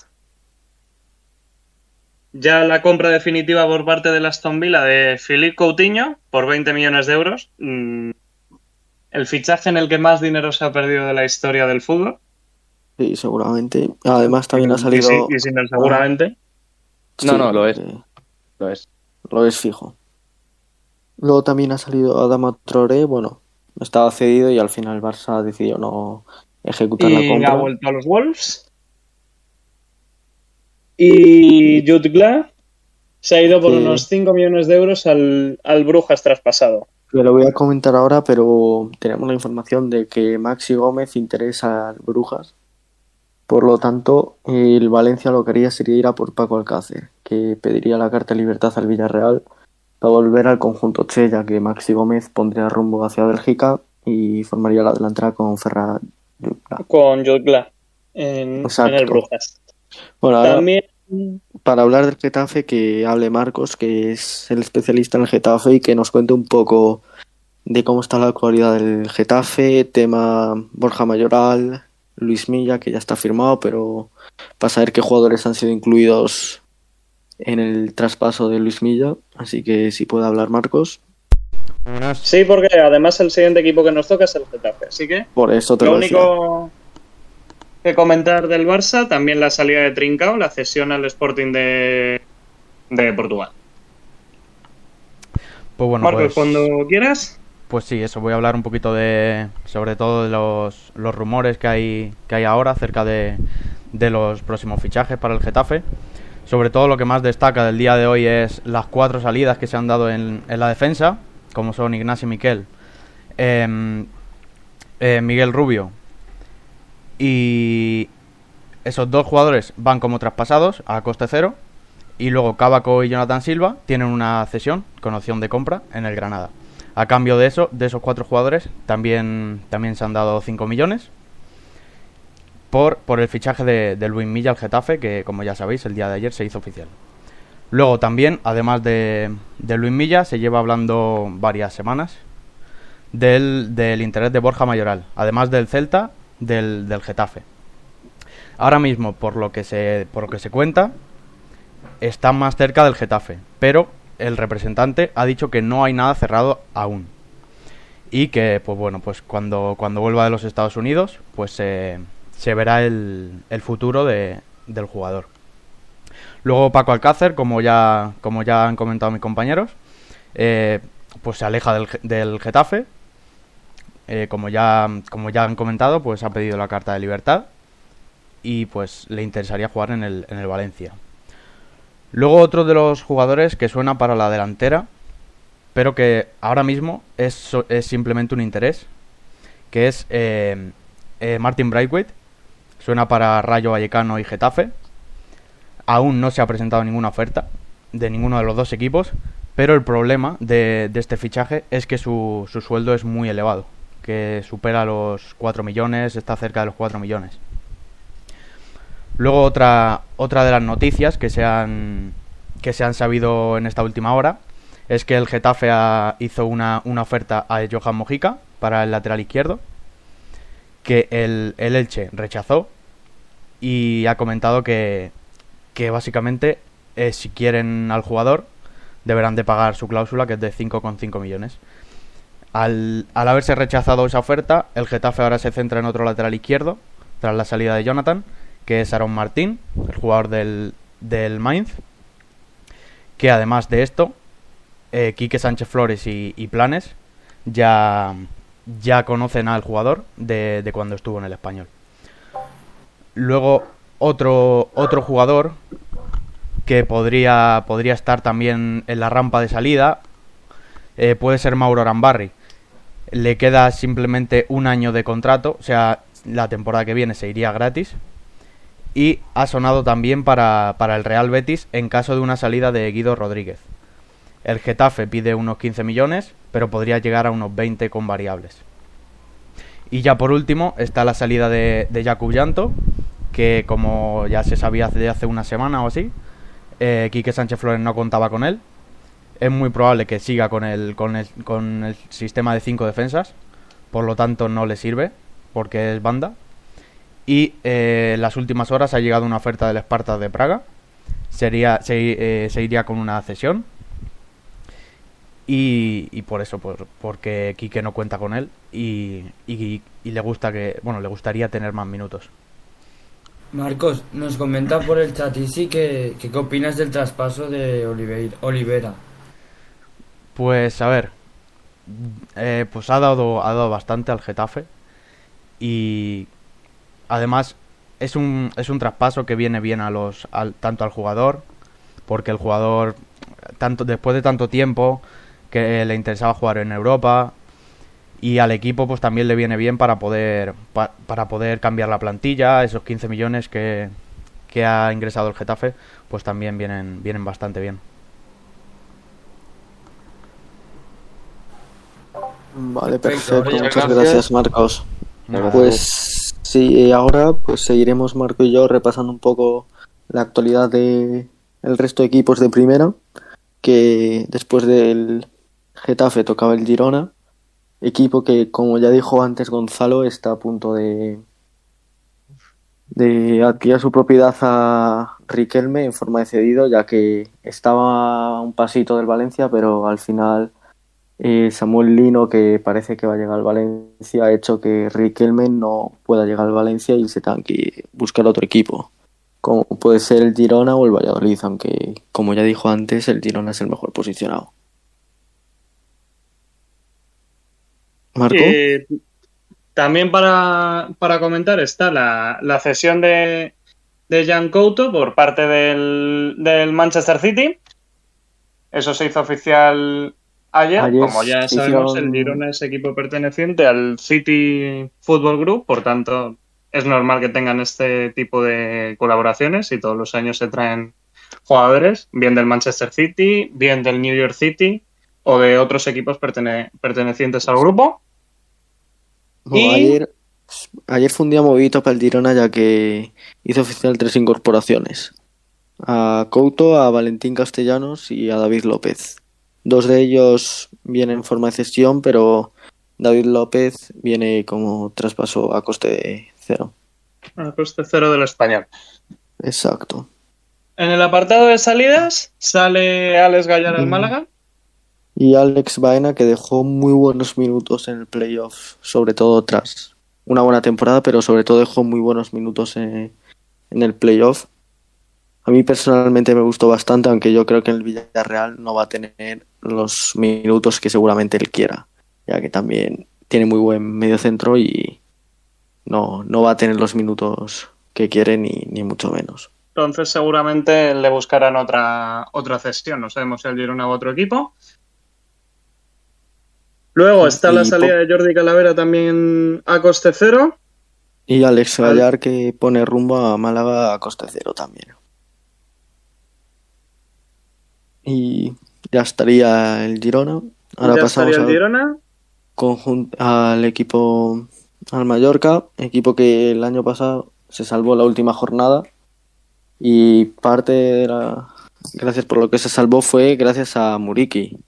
Ya la compra definitiva por parte de Aston Villa de Philippe Coutinho por 20 millones de euros. Mm, El fichaje en el que más dinero se ha perdido de la historia del fútbol. Sí, seguramente. Además también ha Y salido. sí- y sin él seguramente. No, no, lo es. eh, Lo es. Lo es fijo. Luego también ha salido Adama Traoré, bueno, estaba cedido y al final el Barça decidió no ejecutar la y compra. ha vuelto a los Wolves. Y Jude Glah se ha ido por Sí. unos 5 millones de euros al, al Brujas traspasado. Que lo voy a comentar ahora, pero tenemos la información de que Maxi Gómez interesa al Brujas. Por lo tanto, el Valencia lo que haría sería ir a por Paco Alcácer, que pediría la carta de libertad al Villarreal para volver al conjunto Che, ya que Maxi Gómez pondría rumbo hacia Bélgica y formaría la delantera con Ferran. Jutgla. Con en, Exacto. en el Brujas. Bueno, ahora También para hablar del Getafe, que hable Marcos, que es el especialista en el Getafe y que nos cuente un poco de cómo está la actualidad del Getafe, tema Borja Mayoral, Luis Milla, que ya está firmado, pero para saber qué jugadores han sido incluidos en el traspaso de Luis Milla. Así que si puede hablar Marcos, sí, porque además el siguiente equipo que nos toca es el Getafe. Así que por eso te lo lo decía. Que comentar del Barça, también la salida de Trincao, la cesión al Sporting de, de Portugal. Pues bueno, Marcos, pues, cuando quieras. pues sí, eso, voy a hablar un poquito de, sobre todo de los, los rumores que hay, que hay ahora acerca de, de los próximos fichajes para el Getafe. Sobre todo lo que más destaca del día de hoy es las cuatro salidas que se han dado en, la defensa, como son Ignacio Miquel, em, eh, Miguel Rubio y esos dos jugadores van como traspasados a coste cero y luego Cabaco y Jonathan Silva tienen una cesión con opción de compra en el Granada. A cambio de eso, de esos cuatro jugadores, también, también se han dado 5 millones por, por el fichaje de, Luis Milla al Getafe, que como ya sabéis, el día de ayer se hizo oficial. Luego también, además de, de Luis Milla, se lleva hablando varias semanas del, del, interés de Borja Mayoral, además del Celta, del, del Getafe. Ahora mismo, por lo que se, por lo que se cuenta, está más cerca del Getafe, pero el representante ha dicho que no hay nada cerrado aún. Y que, pues bueno, pues cuando, cuando vuelva de los Estados Unidos, pues se verá el, el futuro de, del jugador. Luego Paco Alcácer, como ya, como ya han comentado mis compañeros, eh, pues se aleja del, del Getafe. Eh, como, ya, como ya han comentado, pues ha pedido la carta de libertad y pues le interesaría jugar en el, en el Valencia. Luego otro de los jugadores que suena para la delantera, pero que ahora mismo es, es simplemente un interés, que es eh, eh, Martin Brightweight. Suena para Rayo Vallecano y Getafe. Aún no se ha presentado ninguna oferta de ninguno de los dos equipos, pero el problema de, este fichaje es que su, su, sueldo es muy elevado, que supera los 4 millones, está cerca de los 4 millones. Luego otra, otra de las noticias que se, han, que se han sabido en esta última hora es que el Getafe hizo una, oferta a Johan Mojica para el lateral izquierdo, que el, Elche rechazó y ha comentado que, que básicamente eh, si quieren al jugador deberán de pagar su cláusula que es de 5,5 millones. Al, haberse rechazado esa oferta, el Getafe ahora se centra en otro lateral izquierdo, tras la salida de Jonathan, que es Aaron Martín, el jugador del, del Mainz, que además de esto, eh, Quique Sánchez Flores y, Planes ya, ya conocen al jugador de, de, cuando estuvo en el español. Luego, otro, otro jugador que podría, podría estar también en la rampa de salida eh, puede ser Mauro Arambarri. Le queda simplemente un año de contrato, o sea, la temporada que viene se iría gratis y ha sonado también para, el Real Betis en caso de una salida de Guido Rodríguez. El Getafe pide unos 15 millones, pero podría llegar a unos 20 con variables. Y ya por último está la salida de, de Jakub Llanto, que como ya se sabía desde hace una semana o así, eh, Quique Sánchez Flores no contaba con él. Es muy probable que siga con el, con el, con el sistema de 5 defensas, por lo tanto no le sirve, porque es banda. Y eh, en las últimas horas ha llegado una oferta del Esparta de Praga. Sería, se, eh, iría con una cesión. Y, por eso, por, porque Quique no cuenta con él y, y, le gusta que, bueno, le gustaría tener más minutos. Marcos, nos comenta por el chat y sí que, qué opinas del traspaso de Olivera. Pues a ver, eh, pues ha dado, ha dado bastante al Getafe y además es un, es un traspaso que viene bien a los tanto al jugador porque el jugador tanto después de tanto tiempo que le interesaba jugar en Europa y al equipo pues también le viene bien para poder para poder cambiar la plantilla esos 15 millones que, que ha ingresado el Getafe pues también vienen vienen bastante bien Vale, perfecto. Muchas gracias, Marcos. Pues Sí, ahora pues seguiremos Marco y yo repasando un poco la actualidad de el resto de equipos de primera, que después del Getafe tocaba el Girona, equipo que como ya dijo antes Gonzalo está a punto de de adquirir su propiedad a Riquelme en forma de cedido, ya que estaba un pasito del Valencia, pero al final eh, Samuel Lino, que parece que va a llegar al Valencia, ha hecho que Riquelme no pueda llegar al Valencia y se tenga que buscar otro equipo, como puede ser el Girona o el Valladolid, aunque, como ya dijo antes, el Girona es el mejor posicionado. Marco. también para, comentar está la, cesión de, de Jan Couto por parte del, del Manchester City. Eso se hizo oficial ayer. Ayer Como ya sabemos, hicieron- el Girona es equipo perteneciente al City Football Group, por tanto, es normal que tengan este tipo de colaboraciones y todos los años se traen jugadores, bien del Manchester City, bien del New York City o de otros equipos pertene- pertenecientes al grupo. Y- ayer, ayer fue un día movido para el Girona ya que hizo oficial tres incorporaciones. A Couto, a Valentín Castellanos y a David López. Dos de ellos vienen en forma de cesión, pero David López viene como traspaso a coste de cero. A coste cero del español. Exacto. En el apartado de salidas sale Alex Gallar al Mm. Málaga. Y Alex Baena que dejó muy buenos minutos en el playoff, sobre todo tras una buena temporada, pero sobre todo dejó muy buenos minutos en, en el playoff. A mí personalmente me gustó bastante, aunque yo creo que en el Villarreal no va a tener los minutos que seguramente él quiera, ya que también tiene muy buen medio centro y no, no va a tener los minutos que quiere ni, ni mucho menos. Entonces seguramente le buscarán otra, otra cesión. No sabemos si el Girona u otro equipo. Luego está la salida de Jordi Calavera también a coste cero. Y Alex Al- Gallar que pone rumbo a Málaga a coste cero también. Y ya estaría el Girona. Ahora ya pasamos estaría el al, Girona. conjun- al equipo, al Mallorca, equipo que el año pasado se salvó la última jornada. Y parte de la, gracias por lo que se salvó fue gracias a Muriki,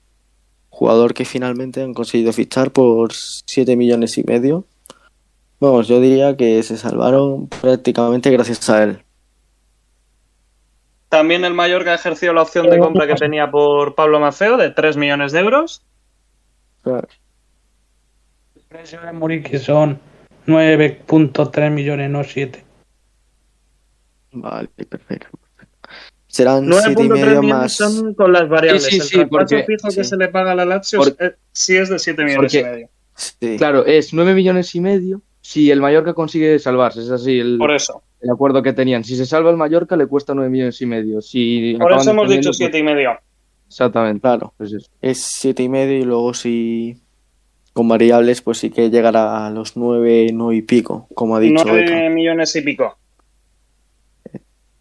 jugador que finalmente han conseguido fichar por 7 millones y medio. Vamos, yo diría que se salvaron prácticamente gracias a él. También el Mallorca ejerció la opción de compra que tenía por Pablo Mafeo de 3 millones de euros. El precio de Muriqui son 9.3 millones, no 7. Vale, perfecto. Serán 7 y 9.3 medio millones más. son con las variables. Sí, sí, el sí, traspaso porque- fijo que se le paga a la Lazio Por- eh, sí es de 7 millones y porque- medio. Sí. Claro, es 9 millones y medio si el Mallorca consigue salvarse. Es así el, Por eso. el acuerdo que tenían. Si se salva el Mallorca, le cuesta 9 millones y medio. Si Por eso hemos dicho 7 y medio. pues- Exactamente. Claro, Pues eso. es siete y medio y luego si con variables pues sí que llegará a los 9, 9 y pico, como ha dicho 9 Eka. millones y pico.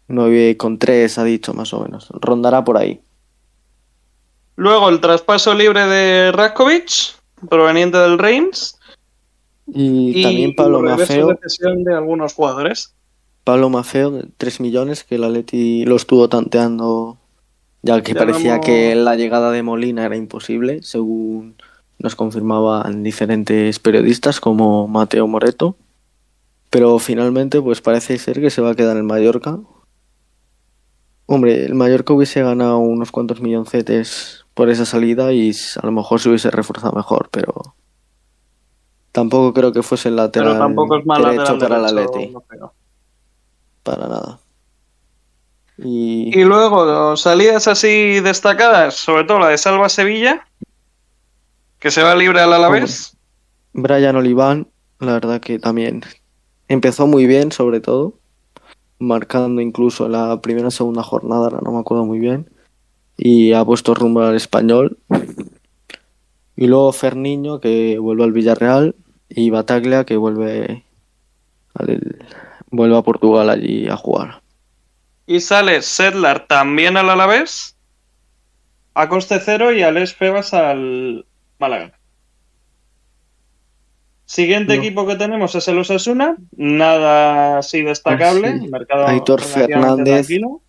9 con 3 ha dicho más o menos. Rondará por ahí. Luego el traspaso libre de Raskovic, proveniente del Reims. Y, también Pablo Mafeo, de cesión de algunos jugadores. Pablo Mafeo de 3 millones que el Atleti lo estuvo tanteando ya que Ya parecía vamos- que la llegada de Molina era imposible, según nos confirmaban diferentes periodistas como Mateo Moreto. Pero finalmente pues parece ser que se va a quedar en Mallorca. Hombre, el Mallorca hubiese ganado unos cuantos milloncetes por esa salida y a lo mejor se hubiese reforzado mejor, pero tampoco creo que fuese el lateral Pero tampoco es mal derecho lateral para no creo. para nada. Y Y luego, salidas así destacadas, sobre todo la de Salva Sevilla, que se va libre al Alavés. Brian Oliván, la verdad que también empezó muy bien, sobre todo, marcando incluso la primera o segunda jornada, ahora no me acuerdo muy bien, y ha puesto rumbo al español. Y luego Ferniño, que vuelve al Villarreal, y Bataglia, que vuelve, al- vuelve a Portugal allí a jugar. Y sale Sedlar también al Alavés, a coste cero, y Alex Febas al Málaga. Siguiente No. equipo que tenemos es el Osasuna, nada así destacable, Ah, sí. mercado Aitor Fernández. tranquilo.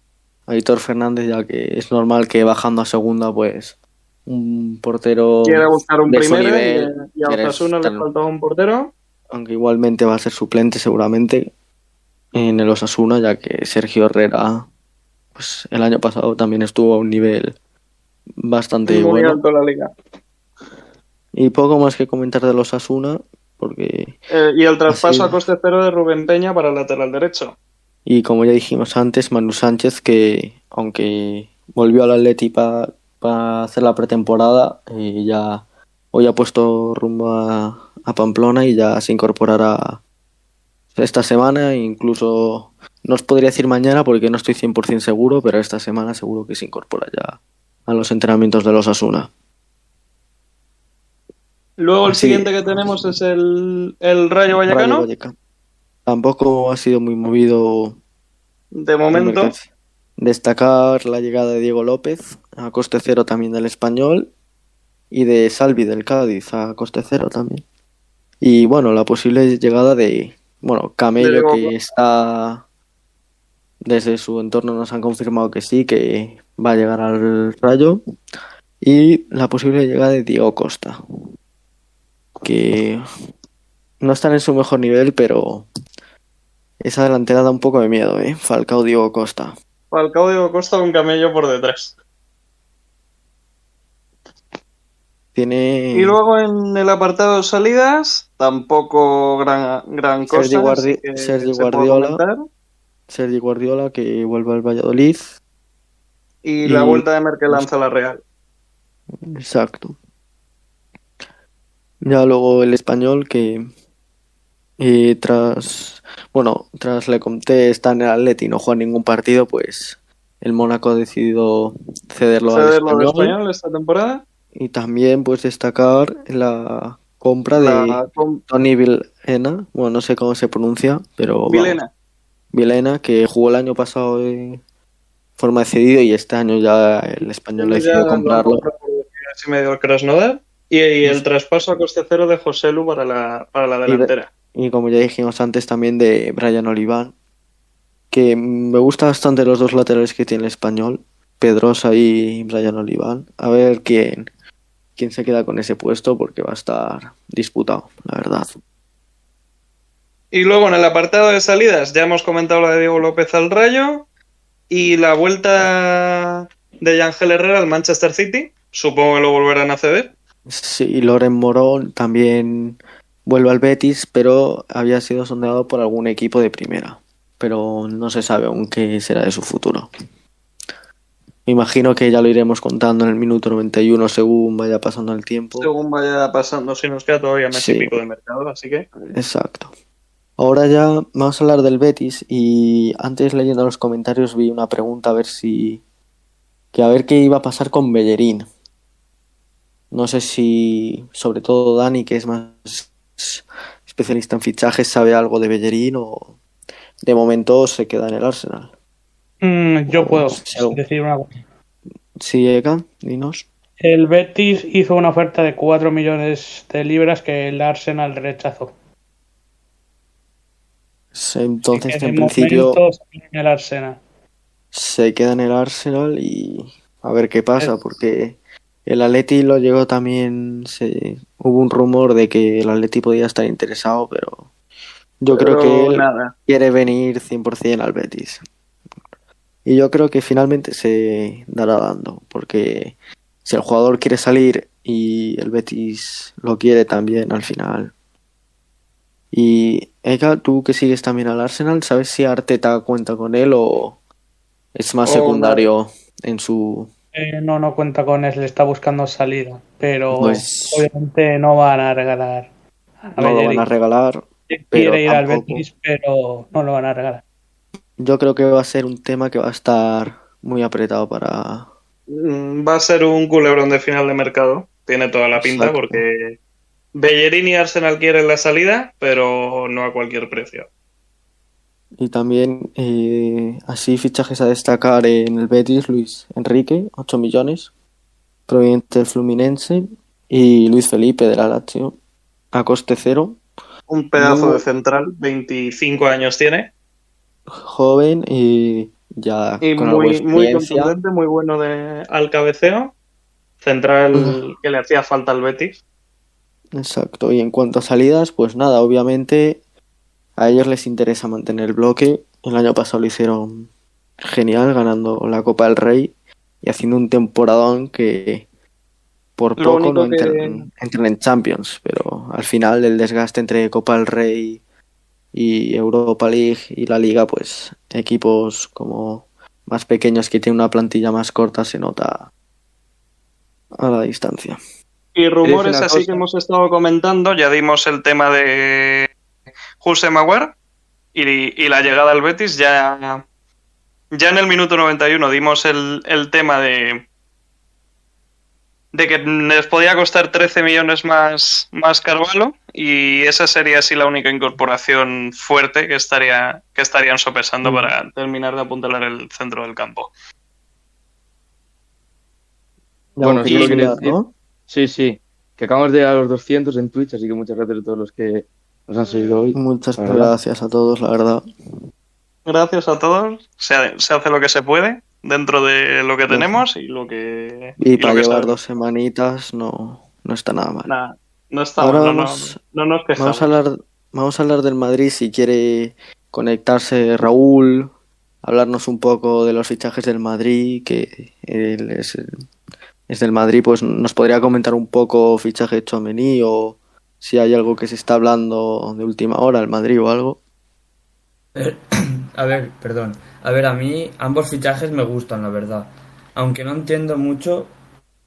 Aitor Fernández, ya que es normal que bajando a segunda, pues un portero, Quiere buscar un de primero nivel, y, y a Osasuna le faltaba un portero. aunque igualmente va a ser suplente seguramente en el Osasuna, ya que Sergio Herrera, pues el año pasado también estuvo a un nivel bastante muy bueno. alto en la liga. Y poco más que comentar del Osasuna, porque, Eh, y el traspaso Así. a coste cero de Rubén Peña para el lateral derecho. y como ya dijimos antes, Manu Sánchez, que aunque volvió al Atleti para hacer la pretemporada, eh, ya hoy ha puesto rumbo a, a Pamplona y ya se incorporará esta semana, incluso no os podría decir mañana porque no estoy 100% seguro, pero esta semana seguro que se incorpora ya a los entrenamientos de los Asuna. Luego el Así- siguiente que tenemos es el, el Rayo Vallecano. Rayo Vallecano. Tampoco ha sido muy movido De momento. Destacar la llegada de Diego López a coste cero también del Español y de Salvi del Cádiz a coste cero también. Y bueno, la posible llegada de, bueno, Camello que está desde su entorno nos han confirmado que sí, que va a llegar al Rayo y la posible llegada de Diego Costa que no están en su mejor nivel, pero esa delantera da un poco de miedo, ¿eh? Falcao Diego Costa. Falcao Diego Costa un camello por detrás. Tiene Y luego en el apartado de salidas, tampoco gran, gran cosa. Sergi Guardi- así que Sergi Guardiola. Sergi Guardiola que vuelve al Valladolid. Y la Y- vuelta de Merkel lanza la Real. Exacto. Ya luego el español que eh, tras, bueno, tras Le Comté está en el Atleti y no juega ningún partido, pues el Mónaco ha decidido cederlo Cederlo al español. español esta temporada. Y también pues destacar la compra de La Tony Vilena, bueno, no sé cómo se pronuncia, pero Vilena. Vilena, que jugó el año pasado de forma de cedido y este año ya el español ha decidido lo comprarlo. medio Krasnodar. Y, y el traspaso a coste cero de José Lu para la, para la de- delantera. Y como ya dijimos antes también de Brian Oliván, que me gusta bastante los dos laterales que tiene el español, Pedrosa y Brian Oliván. A ver quién, quién se queda con ese puesto porque va a estar disputado, la verdad. Y luego en el apartado de salidas ya hemos comentado la de Diego López al Rayo y la vuelta de Ángel Herrera al Manchester City. Supongo que lo volverán a ceder. Sí, Loren Morón también vuelve al Betis, pero había sido sondeado por algún equipo de primera. Pero no se sabe aún qué será de su futuro. Me imagino que ya lo iremos contando en el minuto 91 según vaya pasando el tiempo. Según vaya pasando, si nos queda todavía mes y Sí. pico de mercado, así que Exacto. Ahora ya vamos a hablar del Betis y antes leyendo los comentarios vi una pregunta a ver si que a ver qué iba a pasar con Bellerín. No sé si sobre todo Dani que es más especialista en fichajes sabe algo de Bellerín o de momento se queda en el Arsenal. Mm, yo puedo Sí. decir una cosa. Sí, Eka, dinos. El Betis hizo una oferta de 4 millones de libras que el Arsenal rechazó. Entonces en principio momento se queda en el Arsenal. se queda en el Arsenal y a ver qué pasa, porque el Atleti lo llegó también, se, hubo un rumor de que el Atleti podía estar interesado, pero yo creo que él nada. quiere venir 100% al Betis. Y yo creo que finalmente se dará dando, porque si el jugador quiere salir y el Betis lo quiere también al final. Y Eka, tú que sigues también al Arsenal, ¿sabes si Arteta cuenta con él o es más O secundario en su... Eh, no, no cuenta con él, le está buscando salida. Pero Pues- obviamente no van a regalar a No lo van a regalar. Quiere pero ir al. Betis, pero no lo van a regalar. Yo creo que va a ser un tema que va a estar muy apretado para... Mm, Va a ser un culebrón de final de mercado. Tiene toda la pinta Exacto. porque Bellerín y Arsenal quieren la salida, pero no a cualquier precio. Y también eh, así fichajes a destacar en el Betis, Luis Enrique, 8 millones, proveniente del Fluminense, y Luis Felipe de la Lazio, a coste cero, Un pedazo Muy- de central, 25 años tiene, joven y ya y con muy, muy contundente, muy bueno de, al cabeceo. Central que le hacía falta al Betis. Exacto, y en cuanto a salidas, pues nada, obviamente a ellos les interesa mantener el bloque. El año pasado lo hicieron genial, ganando la Copa del Rey y haciendo un temporadón que por Lo poco no que- entran, en Champions, pero al final el desgaste entre Copa del Rey y Europa League y la Liga, pues equipos como más pequeños que tienen una plantilla más corta se nota a la distancia. Y rumores así cosa. que hemos estado comentando, ya dimos el tema de José Maguar, y, la llegada al Betis ya, ya en el minuto 91 dimos el, el tema de, de que les podía costar 13 millones más, más Carvalho y esa sería así la única incorporación fuerte que estaría que estarían sopesando para terminar de apuntalar el centro del campo. Bueno, sí, lo decir. Sí, sí. Que acabamos de llegar a los 200 en Twitch, así que muchas gracias a todos los que nos han seguido hoy. Muchas gracias a todos, la verdad. Gracias a todos. Se, hace lo que se puede dentro de lo que tenemos y lo que. Y, para llevar dos semanitas no, no está nada mal. no está Ahora vamos, no, nos vamos a hablar Vamos a hablar del Madrid si quiere conectarse Raúl, hablarnos un poco de los fichajes del Madrid, que él es el es del Madrid, pues nos podría comentar un poco fichaje de Chomení o si hay algo que se está hablando de última hora, el Madrid o algo. A ver, perdón. A ver, a mí ambos fichajes me gustan, la verdad. Aunque no entiendo mucho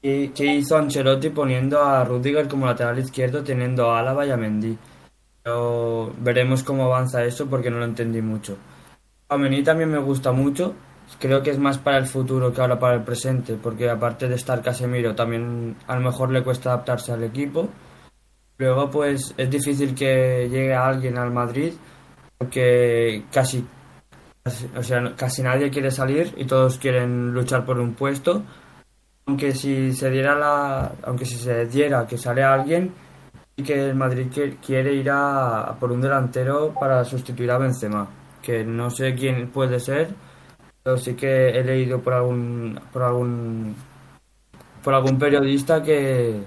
qué, hizo Ancelotti poniendo a Rudiger como lateral izquierdo, teniendo a Álava y a Mendy. Pero veremos cómo avanza eso porque no lo entendí mucho. A Mendy también me gusta mucho, creo que es más para el futuro que ahora para el presente, porque aparte de estar Casemiro, también a lo mejor le cuesta adaptarse al equipo. Luego, pues es difícil que llegue alguien al Madrid, porque casi, o sea, casi nadie quiere salir y todos quieren luchar por un puesto. Aunque si se diera la, aunque si se diera que sale alguien y que el Madrid quiere ir a por un delantero para sustituir a Benzema, que no sé quién puede ser pero sí que he leído por algún por algún por algún periodista que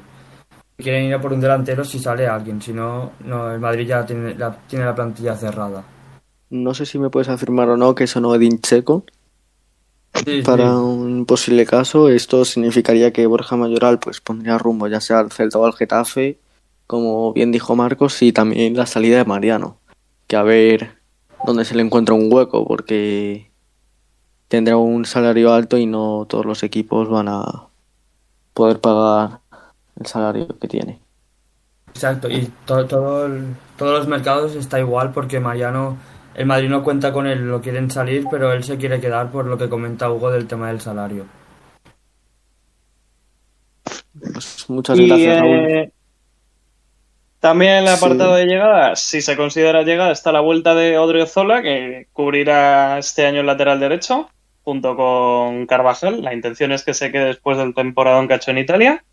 quieren ir a por un delantero si sale alguien, si no, no el Madrid ya tiene la, tiene la plantilla cerrada. No sé si me puedes afirmar o no que eso no Edin Checo. Para un posible caso, esto significaría que Borja Mayoral pues pondría rumbo ya sea al Celta o al Getafe, como bien dijo Marcos, y también la salida de Mariano, que a ver dónde se le encuentra un hueco, porque tendrá un salario alto y no todos los equipos van a poder pagar el salario que tiene. Exacto, y todo, todo todos los mercados está igual porque Mariano, el Madrid no cuenta con él, lo quieren salir, pero él se quiere quedar por lo que comenta Hugo del tema del salario. Pues muchas gracias, Raúl. Eh, también en el apartado de llegadas, si se considera llegada, está la vuelta de Odriozola, que cubrirá este año el lateral derecho junto con Carvajal. La intención es que se quede después del temporada en cacho en Italia.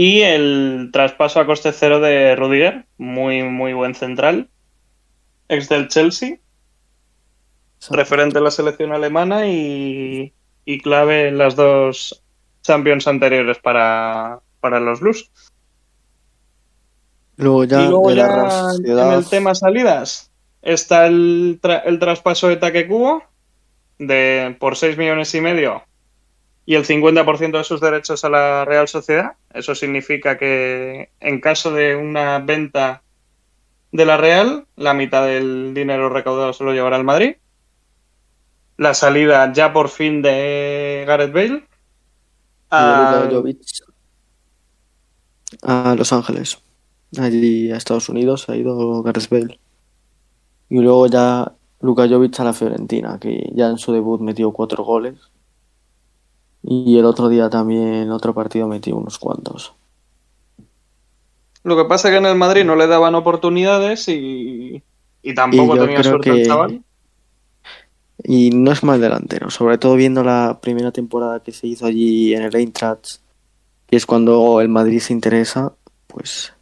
Y el traspaso a coste cero de Rudiger, muy, muy buen central, ex del Chelsea, referente a la selección alemana y, clave en las dos Champions anteriores para, los Blues. Luego ya, y luego ya en el tema salidas está el, el traspaso de Taque Cubo, de, por 6 millones y medio y el 50% de sus derechos a la Real Sociedad. Eso significa que en caso de una venta de la Real, la mitad del dinero recaudado se lo llevará al Madrid. La salida ya por fin de Gareth Bale. A, a Los Ángeles. Allí a Estados Unidos ha ido Gareth Bale. Y luego ya Luka Jovic a la Fiorentina, que ya en su debut metió cuatro goles. Y el otro día también, otro partido, metió unos cuantos. Lo que pasa es que en el Madrid no le daban oportunidades y, tampoco tenía suerte el chaval. Y no es mal delantero, sobre todo viendo la primera temporada que se hizo allí en el Eintracht, y es cuando el Madrid se interesa, pues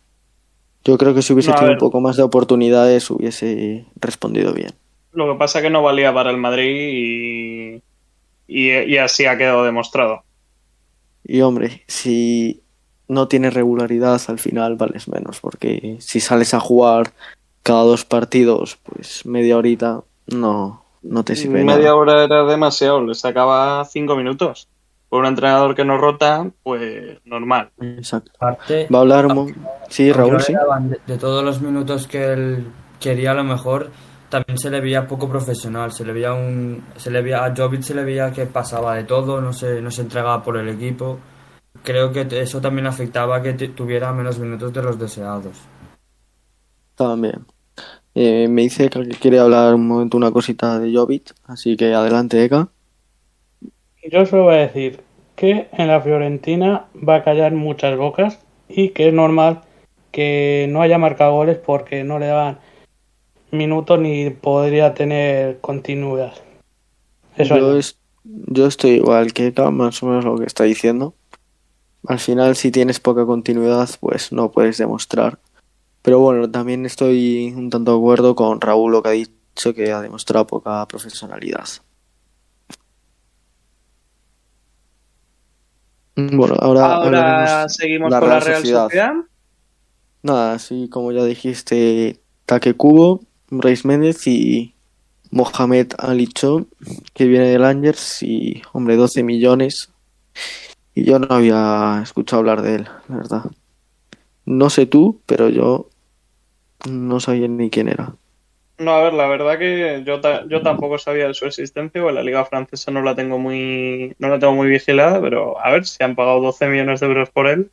yo creo que si hubiese tenido un poco más de oportunidades hubiese respondido bien. Lo que pasa es que no valía para el Madrid y, así ha quedado demostrado. Y hombre, si no tienes regularidad al final vales menos, porque si sales a jugar cada dos partidos, pues media horita no, no te sirve. Media hora era demasiado, le sacaba cinco minutos. Por un entrenador que no rota, pues normal. Exacto. Va a hablar. Sí, Raúl, sí. de, todos los minutos que él quería, a lo mejor también se le veía poco profesional, se le veía un se le veía a Jovic se le veía que pasaba de todo, no se no se entregaba por el equipo. Creo que eso también afectaba a que tuviera menos minutos de los deseados. También. Eh, me dice que quiere hablar un momento una cosita de Jovic, así que adelante, Eka. Yo solo voy a decir que en la Fiorentina va a callar muchas bocas y que es normal que no haya marcado goles porque no le daban minutos ni podría tener continuidad. Eso Yo, es. yo estoy igual que Eka, más o menos lo que está diciendo. Al final, si tienes poca continuidad, pues no puedes demostrar. Pero bueno, también estoy un tanto de acuerdo con Raúl lo que ha dicho, que ha demostrado poca profesionalidad. Bueno, ahora Ahora seguimos la con la Real Sociedad. Sociedad. Nada, así como ya dijiste, Take Kubo, Reis Méndez y Mohamed Ali Cho, que viene del Angers y, hombre, 12 millones. Y yo no había escuchado hablar de él, la verdad. No sé tú, pero yo no sabía ni quién era. No, a ver, la verdad que yo, ta- yo tampoco sabía de su existencia, o la liga francesa no la tengo muy, no la tengo muy vigilada, pero a ver si han pagado 12 millones de euros por él,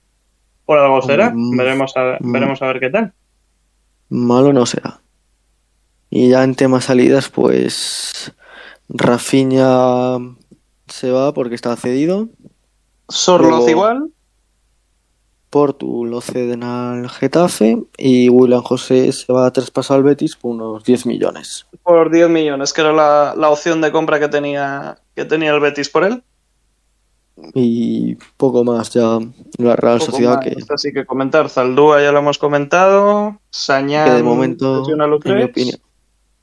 por algo será. Mm, Veremos a, mm. veremos a ver qué tal. Malo no será. Y ya en temas salidas, pues Rafinha se va porque está cedido. Sorloz igual. Portu lo ceden al Getafe y William José se va a traspasar al Betis por unos 10 millones. por 10 millones, que era la, la opción de compra que tenía, que tenía el Betis por él. Y poco más ya la Real Poco Sociedad más, que, Así que comentar, Zaldúa ya lo hemos comentado, Sañán, que de momento, en mi, opinión,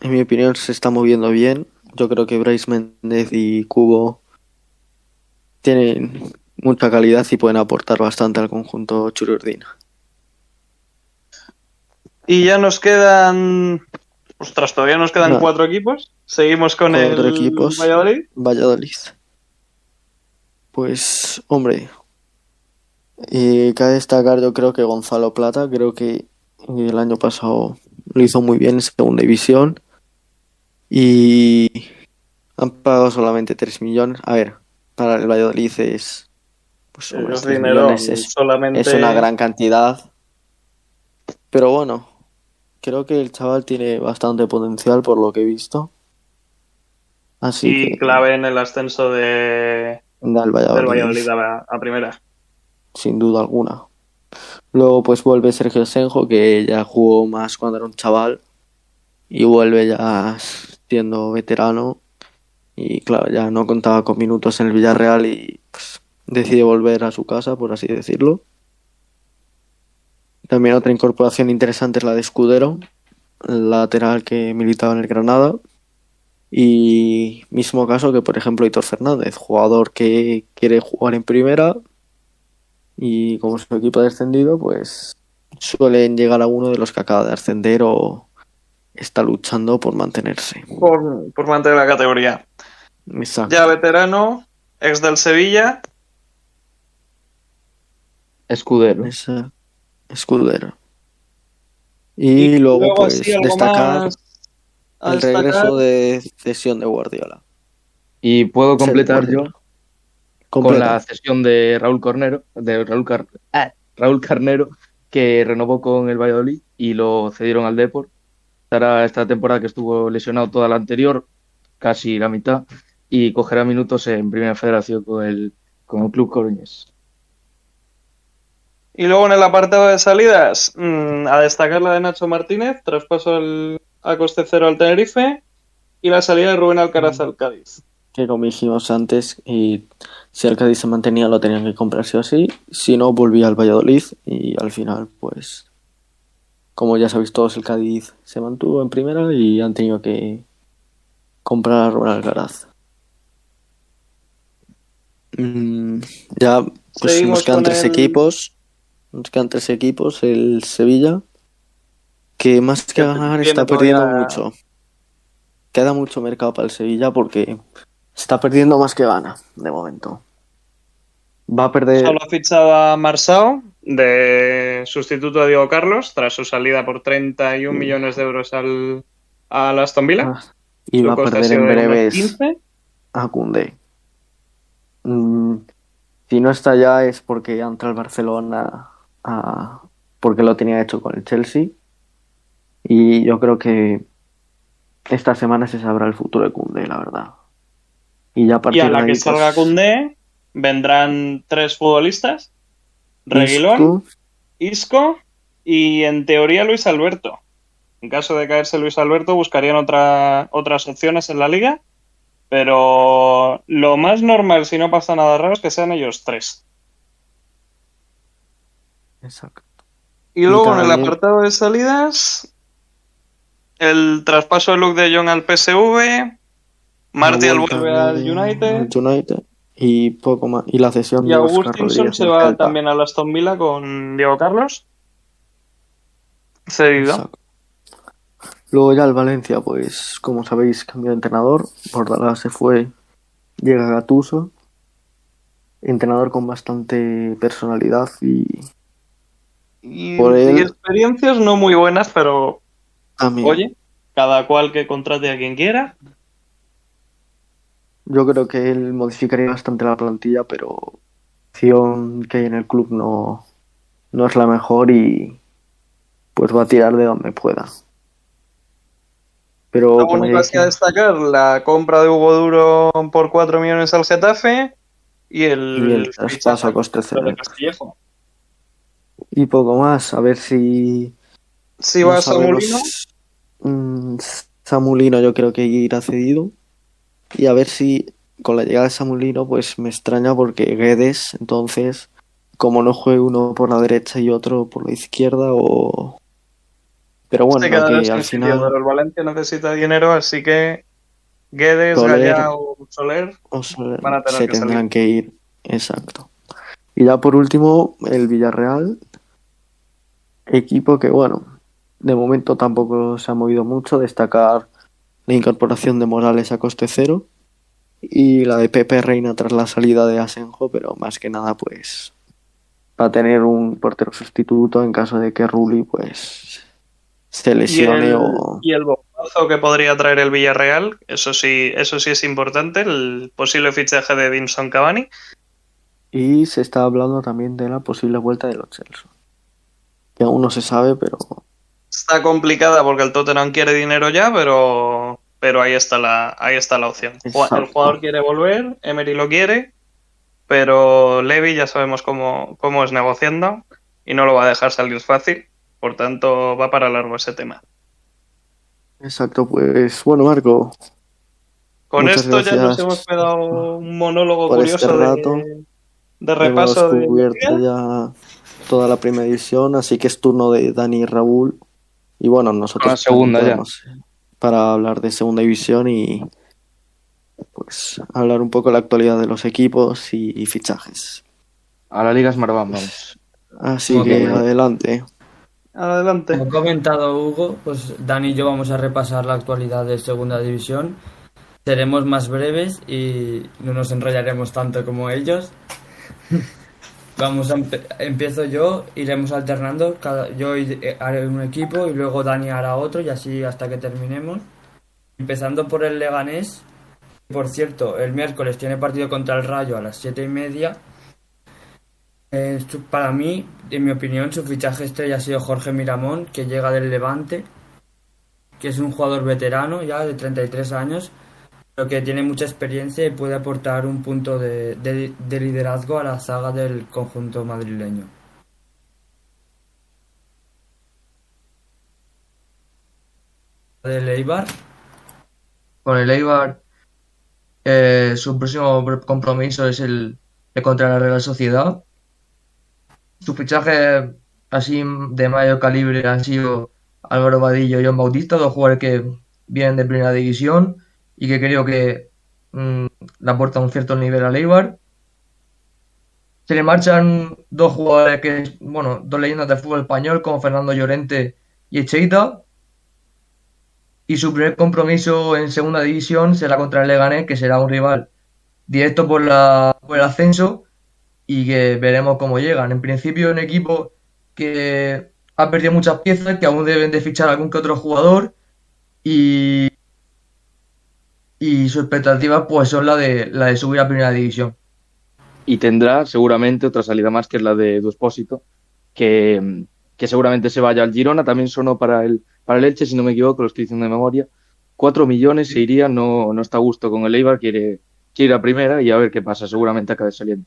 en mi opinión, se está moviendo bien. Yo creo que Bryce Méndez y Cubo tienen mucha calidad y pueden aportar bastante al conjunto chururdina. Y ya nos quedan. Ostras, todavía nos quedan No. cuatro equipos. Seguimos con Cuatro el equipos. Valladolid. Valladolid. Pues, hombre, eh, cabe destacar yo creo que Gonzalo Plata, creo que el año pasado lo hizo muy bien en segunda división y han pagado solamente 3 millones. A ver, para el Valladolid es, pues, hombre, Es 3 dinero, millones es, solamente. es una gran cantidad. Pero bueno, creo que el chaval tiene bastante potencial por lo que he visto. Así Y que clave en el ascenso de, del Valladolid. Valladolid a, a primera. sin duda alguna. Luego pues vuelve Sergio Senjo, que ya jugó más cuando era un chaval y vuelve ya siendo veterano y claro, ya no contaba con minutos en el Villarreal y pues, decide volver a su casa, por así decirlo. También otra incorporación interesante es la de Escudero, lateral que militaba en el Granada. Y mismo caso que, por ejemplo, Hitor Fernández, jugador que quiere jugar en primera y como su equipo ha descendido, pues suelen llegar a uno de los que acaba de ascender o está luchando por mantenerse. Por, por mantener la categoría. Exacto. Ya veterano, ex del Sevilla. Escudero. Esa- Escudero. Y, luego, pues destacar el destacar. regreso de cesión de Guardiola. Y puedo completar yo con la cesión de Raúl Cornero, de Raúl, Car- ah, Raúl Carnero, que renovó con el Valladolid y lo cedieron al Deport. Estará esta temporada que estuvo lesionado toda la anterior, casi la mitad, y cogerá minutos en Primera Federación con el, con el Club Coruñés. Y luego en el apartado de salidas, mm, a destacar la de Nacho Martínez, traspaso al, a coste cero al Tenerife, y la salida de Rubén Alcaraz al Cádiz. que como dijimos antes, y si el Cádiz se mantenía lo tenían que comprar sí o sí, si no volvía al Valladolid y al final pues como ya sabéis todos el Cádiz se mantuvo en primera y han tenido que comprar a Rubén Alcaraz. Mm, ya pues nos quedan tres el- equipos, nos quedan tres equipos, el Sevilla que más que ganar está perdiendo todavía- mucho. Queda mucho mercado para el Sevilla porque está perdiendo más que gana, de momento. Va a perder. Solo ha fichado a Marsao de sustituto a Diego Carlos tras su salida por 31 millones de euros al, al Aston Villa. Ah, y va a perder en de breves 15. a Koundé. Mm, si no está ya es porque ya entra al Barcelona a- porque lo tenía hecho con el Chelsea. Y yo creo que esta semana se sabrá el futuro de Cundé, la verdad. Y ya a partir y a la que salga Cundé, vendrán tres futbolistas. Reguilón, Isco y en teoría Luis Alberto. En caso de caerse Luis Alberto, buscarían otra, otras opciones en la liga. Pero lo más normal, si no pasa nada raro, es que sean ellos tres. Exacto. Y luego en el apartado de salidas, el traspaso de look de John al PSV, Martial vuelve al United. United y poco más. Y la cesión y de Augustinson se va también a Aston Villa con Diego Carlos. Cedido. Luego ya el Valencia, pues como sabéis, cambió de entrenador. Bordalás se fue, llega Gatuso. Entrenador con bastante personalidad y y, Por experiencias no muy buenas, pero oye, cada cual que contrate a quien quiera. Yo creo que él modificaría bastante la plantilla, pero la opción que hay en el club no, no es la mejor y pues va a tirar de donde pueda. Pero la que destacar la compra de Hugo Duro por 4 millones al Getafe y el, el traspaso a coste cero y poco más. A ver si. Si va Samulino. Mm, Samulino, yo creo que irá cedido. Y a ver si con la llegada de Samulino, pues me extraña porque Guedes, entonces, como no juegue uno por la derecha y otro por la izquierda, o. Pero bueno, que al final. El Valencia necesita dinero, así que Guedes, Gallá o Soler, van a tener se tendrán que ir. Exacto. Y ya por último, el Villarreal, Equipo que, bueno, de momento tampoco se ha movido mucho. Destacar la incorporación de Morales a coste cero y la de Pepe Reina tras la salida de Asenjo, pero más que nada, pues, para tener un portero sustituto en caso de que Rulli, pues, se lesione ¿Y el, o. Y el bombazo que podría traer el Villarreal, eso sí, eso sí es importante, el posible fichaje de Vinson Cavani. Y se está hablando también de la posible vuelta de los Chelsea que aún no se sabe, pero... Está complicada porque el Tottenham quiere dinero ya, pero, pero ahí, está la, ahí está la opción. El jugador quiere volver, Emery lo quiere, pero Levy ya sabemos cómo, cómo es negociando y no lo va a dejar salir fácil, por tanto va para largo ese tema. Exacto, pues bueno Marco. Con esto ya nos hemos quedado un monólogo este curioso de, de, repaso. de... ya toda la primera edición, así que es turno de Dani y Raúl. Y bueno, nosotros segunda para hablar de segunda división y pues hablar un poco de la actualidad de los equipos y, fichajes. A la Liga Smart vamos. Así que adelante. Adelante. Como ha comentado Hugo, pues Dani y yo vamos a repasar la actualidad de segunda división. Seremos más breves y no nos enrollaremos tanto como ellos. Vamos, empiezo yo, iremos alternando, cada, yo eh, haré un equipo y luego Dani hará otro y así hasta que terminemos. Empezando por el Leganés, por cierto, el miércoles tiene partido contra el Rayo a las siete y media. Eh, para mí, en mi opinión, su fichaje estrella ha sido Jorge Miramón, que llega del Levante, que es un jugador veterano ya de 33 años, que tiene mucha experiencia y puede aportar un punto de, liderazgo a la saga del conjunto madrileño. ¿Del Eibar? Con el Eibar, eh, su próximo compromiso es el de contra la Real Sociedad. Su fichaje así de mayor calibre han sido Álvaro Vadillo y John Bautista, dos jugadores que vienen de primera división y que creo que mm, le aporta un cierto nivel a Leibar. Se le marchan dos jugadores que, bueno, dos leyendas del fútbol español como Fernando Llorente y Echeita. Y su primer compromiso en segunda división será contra el Leganés, que será un rival directo por, la, por el ascenso y que veremos cómo llegan. En principio, un equipo que ha perdido muchas piezas, que aún deben de fichar algún que otro jugador y y su expectativa pues son la de la de subir a primera división. Y tendrá seguramente otra salida más que es la de Duespósito, que, que seguramente se vaya al Girona, también sonó para el, para el Elche, si no me equivoco, lo estoy diciendo de memoria. 4 millones se iría, no, no está a gusto con el Eibar, quiere, quiere ir a primera y a ver qué pasa, seguramente acabe saliendo.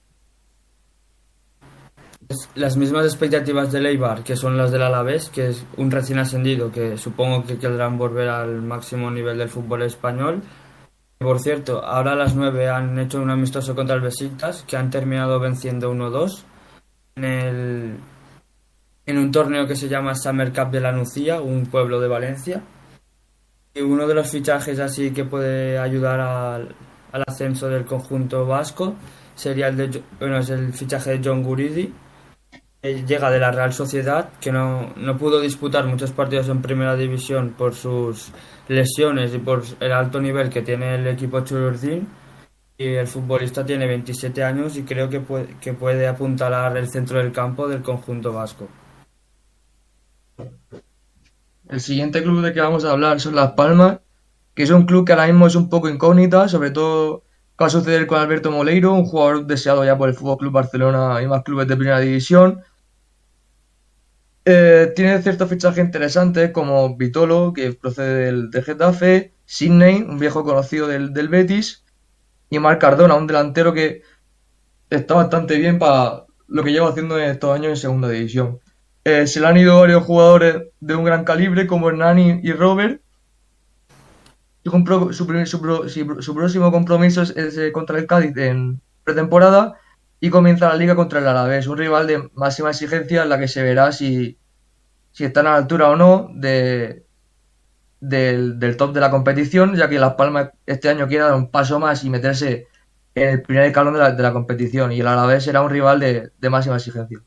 Las mismas expectativas del Eibar, que son las del Alavés, que es un recién ascendido, que supongo que querrán volver al máximo nivel del fútbol español. Por cierto, ahora a las 9 han hecho un amistoso contra el Besiktas, que han terminado venciendo 1-2 en, el, en un torneo que se llama Summer Cup de la Nucía, un pueblo de Valencia. Y uno de los fichajes así que puede ayudar al, al ascenso del conjunto vasco sería el de bueno, es el fichaje de John Guridi. Llega de la Real Sociedad, que no, no pudo disputar muchos partidos en primera división por sus lesiones y por el alto nivel que tiene el equipo Chururdín. Y el futbolista tiene 27 años y creo que puede, que puede apuntalar el centro del campo del conjunto vasco. El siguiente club de que vamos a hablar son Las Palmas, que es un club que ahora mismo es un poco incógnita, sobre todo qué va a suceder con Alberto Moleiro, un jugador deseado ya por el Fútbol Club Barcelona y más clubes de primera división. Eh, tiene ciertos fichajes interesantes como Vitolo, que procede del, de Getafe, Sidney, un viejo conocido del, del Betis, y Marc Cardona, un delantero que está bastante bien para lo que lleva haciendo en estos años en segunda división. Eh, se le han ido varios jugadores de un gran calibre como Hernani y Robert. Su, su, su, próximo compromiso es, es, eh, contra el Cádiz en pretemporada y comienza la liga contra el Alavés, un rival de máxima exigencia en la que se verá si, si están a la altura o no de, del, top de la competición, ya que Las Palmas este año quiere dar un paso más y meterse en el primer escalón de la, de la competición y el Alavés será un rival de, de máxima exigencia.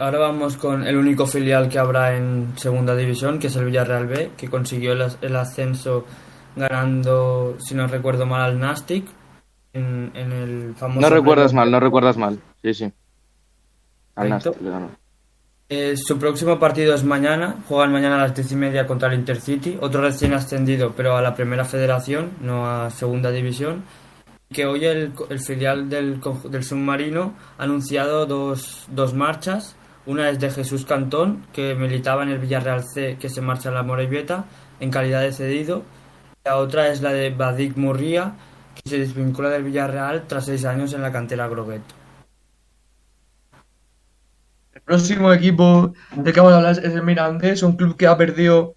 Ahora vamos con el único filial que habrá en segunda división, que es el Villarreal B, que consiguió el, el ascenso ganando, si no recuerdo mal, al Nastic en, en el famoso. No recuerdas mal, no recuerdas mal. Sí, sí. Le ganó. Eh, su próximo partido es mañana, juegan mañana a las diez y media contra el Intercity, otro recién ascendido, pero a la primera federación, no a segunda división. Que hoy el, el filial del, del submarino ha anunciado dos, dos marchas una es de Jesús Cantón, que militaba en el Villarreal C, que se marcha a la Morevieta en calidad de cedido. La otra es la de Badik Murría, se desvincula del Villarreal tras seis años en la cantera Groguet. El próximo equipo de que vamos a hablar es el Mirandés, un club que ha perdido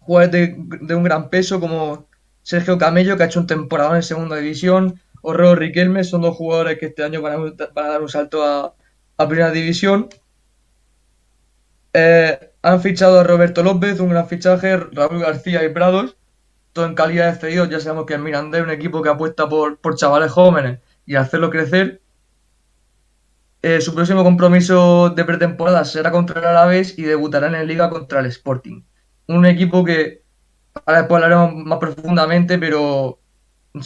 jugadores de, un gran peso como Sergio Camello, que ha hecho un temporada en segunda división, o Reo Riquelme, son dos jugadores que este año van a, dar un salto a, a primera división. Eh, han fichado a Roberto López, un gran fichaje, Raúl García y Prados, en calidad de cedidos. Ya sabemos que el Mirandés es un equipo que apuesta por, por chavales jóvenes y hacerlo crecer. Eh, su próximo compromiso de pretemporada será contra el Alavés y debutarán en Liga contra el Sporting. Un equipo que ahora después hablaremos más profundamente, pero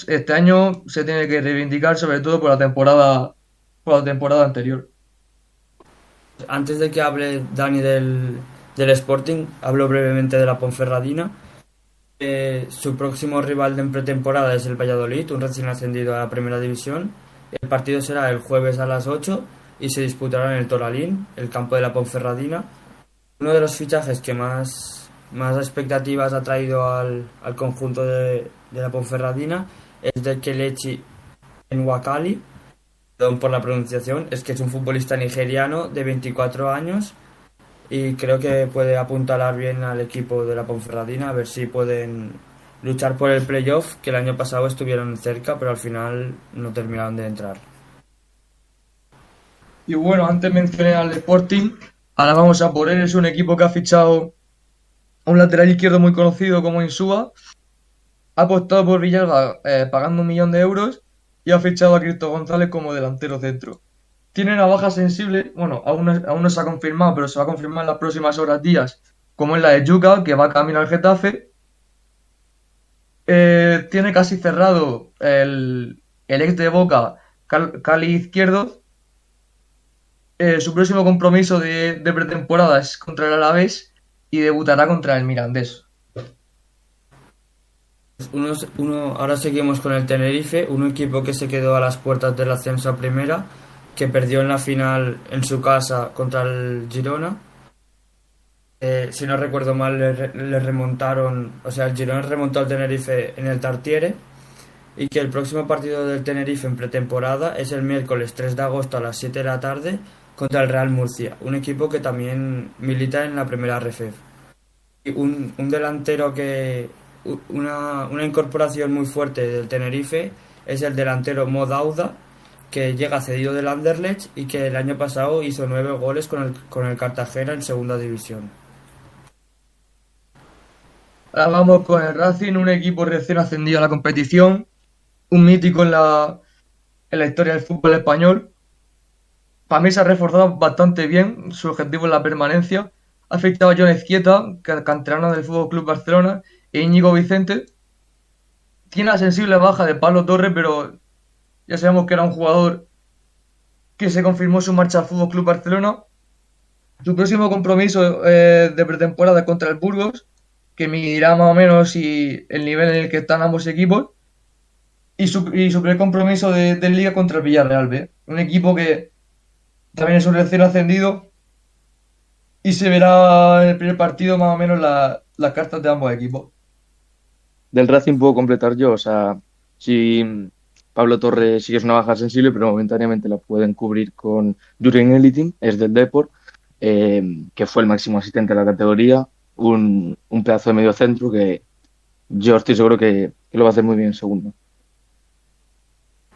este año se tiene que reivindicar sobre todo por la temporada, por la temporada anterior antes de que hable Dani del, del Sporting, hablo brevemente de la Ponferradina. Eh, su próximo rival de pretemporada es el Valladolid, un recién ascendido a la primera división. El partido será el jueves a las 8 y se disputará en el Toralín, el campo de la Ponferradina. Uno de los fichajes que más, más expectativas ha traído al, al conjunto de, de, la Ponferradina es de Kelechi en Wakali, perdón por la pronunciación, es que es un futbolista nigeriano de 24 años y creo que puede apuntalar bien al equipo de la Ponferradina a ver si pueden luchar por el playoff, que el año pasado estuvieron cerca, pero al final no terminaron de entrar. Y bueno, antes mencioné al Sporting, ahora vamos a por él, es un equipo que ha fichado un lateral izquierdo muy conocido como Insúa, ha apostado por Villalba eh, pagando un millón de euros y ha fichado a Cristo González como delantero centro. Tiene una baja sensible, bueno, aún no, aún no se ha confirmado, pero se va a confirmar en las próximas horas, días, como es la de Yuca, que va a caminar al Getafe. Eh, tiene casi cerrado el, el ex de Boca, Cal, Cali Izquierdo. Eh, su próximo compromiso de, de pretemporada es contra el Alavés y debutará contra el Mirandés. Uno, uno, ahora seguimos con el Tenerife, un equipo que se quedó a las puertas del ascenso a primera, que perdió en la final en su casa contra el Girona. Eh, si no recuerdo mal, le, remontaron, o sea, el Girona remontó al Tenerife en el Tartiere y que el próximo partido del Tenerife en pretemporada es el miércoles 3 de agosto a las 7 de la tarde contra el Real Murcia, un equipo que también milita en la primera RFEF. Un, un delantero que. Una, una incorporación muy fuerte del Tenerife es el delantero Modauda, que llega cedido del Anderlecht y que el año pasado hizo nueve goles con el, con el Cartagena en segunda división. Ahora vamos con el Racing, un equipo recién ascendido a la competición, un mítico en la, en la historia del fútbol español. Para mí se ha reforzado bastante bien, su objetivo es la permanencia. Ha afectado a John Ezquieta, canterano del Fútbol Club Barcelona, e Íñigo Vicente. Tiene la sensible baja de Pablo Torres, pero ya sabemos que era un jugador que se confirmó su marcha al Fútbol Club Barcelona. Su próximo compromiso eh, de pretemporada contra el Burgos, que medirá más o menos si el nivel en el que están ambos equipos. Y su, y su primer compromiso de, liga contra el Villarreal B. Un equipo que también es un recién ascendido. Y se verá en el primer partido más o menos las cartas de ambos equipos. Del Racing puedo completar yo. O sea, si Pablo Torres sí que es una baja sensible, pero momentáneamente la pueden cubrir con Jurgen Eliting, es del Deport, eh, que fue el máximo asistente de la categoría, un, pedazo de medio centro que yo estoy seguro que, lo va a hacer muy bien en segundo.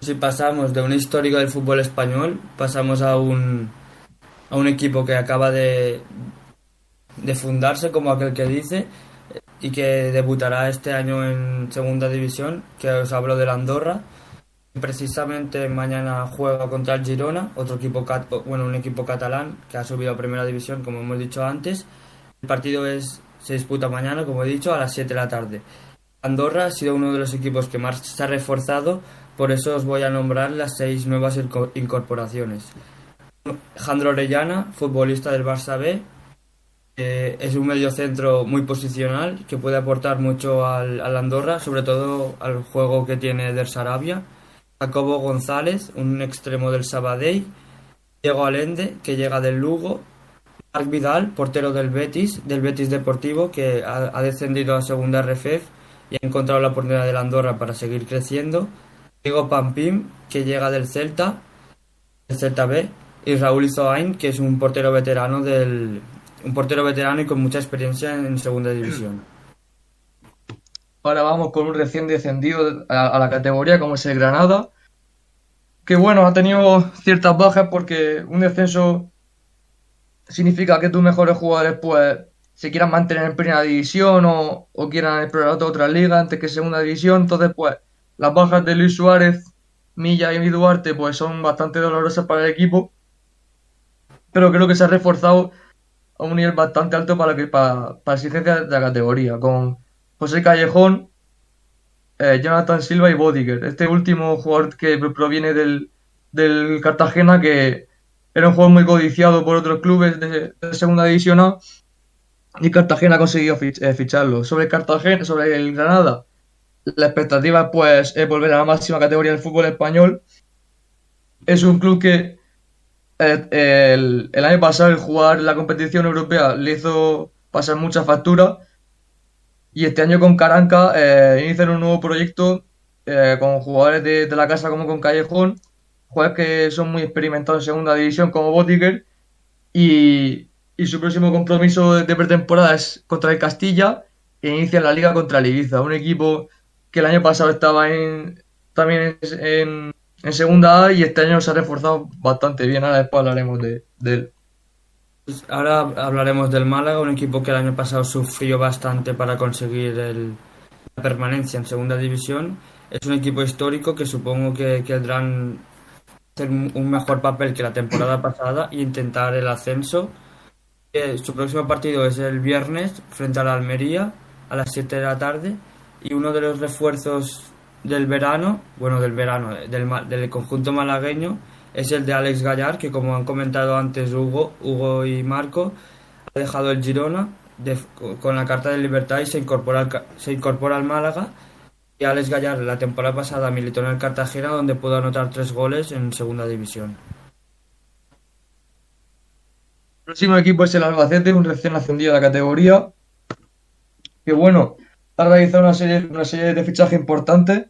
Si pasamos de un histórico del fútbol español, pasamos a un, a un equipo que acaba de, de fundarse, como aquel que dice, y que debutará este año en segunda división, que os hablo de la Andorra Precisamente mañana juega contra el Girona, otro equipo, bueno, un equipo catalán que ha subido a primera división, como hemos dicho antes. El partido es, se disputa mañana, como he dicho, a las 7 de la tarde. Andorra ha sido uno de los equipos que más se ha reforzado, por eso os voy a nombrar las seis nuevas incorporaciones. Jandro Orellana, futbolista del Barça B, eh, es un mediocentro muy posicional que puede aportar mucho al, al Andorra, sobre todo al juego que tiene Der Sarabia Jacobo González, un extremo del Sabadell, Diego Alende, que llega del Lugo, Marc Vidal, portero del Betis, del Betis Deportivo, que ha, descendido a segunda RFEF y ha encontrado la oportunidad de la Andorra para seguir creciendo, Diego Pampim, que llega del Celta, del Celta B, y Raúl Izoain, que es un portero veterano del un portero veterano y con mucha experiencia en segunda división. Ahora vamos con un recién descendido a, la categoría como es el Granada. Que bueno, ha tenido ciertas bajas porque un descenso significa que tus mejores jugadores pues se quieran mantener en primera división o, quieran explorar otra, liga antes que segunda división. Entonces pues las bajas de Luis Suárez, Milla y Duarte pues son bastante dolorosas para el equipo. Pero creo que se ha reforzado a un nivel bastante alto para, que, para, para exigencia de la categoría. Con José Callejón, eh, Jonathan Silva y Bodiger. Este último jugador que proviene del, Cartagena, que era un jugador muy codiciado por otros clubes de, segunda división A, y Cartagena ha conseguido eh, ficharlo. Sobre Cartagena, sobre el Granada, la expectativa pues es volver a la máxima categoría del fútbol español. Es un club que eh, el, el, año pasado el jugar la competición europea le hizo pasar mucha factura y este año con Caranca eh, inician un nuevo proyecto eh, con jugadores de, la casa como con Callejón, jugadores que son muy experimentados en segunda división como Botiger. Y, su próximo compromiso de, pretemporada es contra el Castilla e inicia la liga contra el Ibiza, un equipo que el año pasado estaba en, también en, segunda A y este año se ha reforzado bastante bien. Ahora después hablaremos de él. Pues ahora hablaremos del Málaga, un equipo que el año pasado sufrió bastante para conseguir la permanencia en segunda división. Es un equipo histórico que supongo que querrán hacer un mejor papel que la temporada pasada e intentar el ascenso. Eh, su próximo partido es el viernes frente a la Almería a las 7 de la tarde y uno de los refuerzos del verano, bueno, del verano, del, del conjunto malagueño es el de Alex Gallar, que como han comentado antes Hugo, Hugo y Marco, ha dejado el Girona con la carta de libertad y se incorpora, al, se incorpora al Málaga. Y Alex Gallar la temporada pasada militó en el Cartagena, donde pudo anotar tres goles en segunda división. próximo equipo es el Albacete, un recién ascendido de la categoría. Que bueno, ha realizado una serie, una serie de fichajes importantes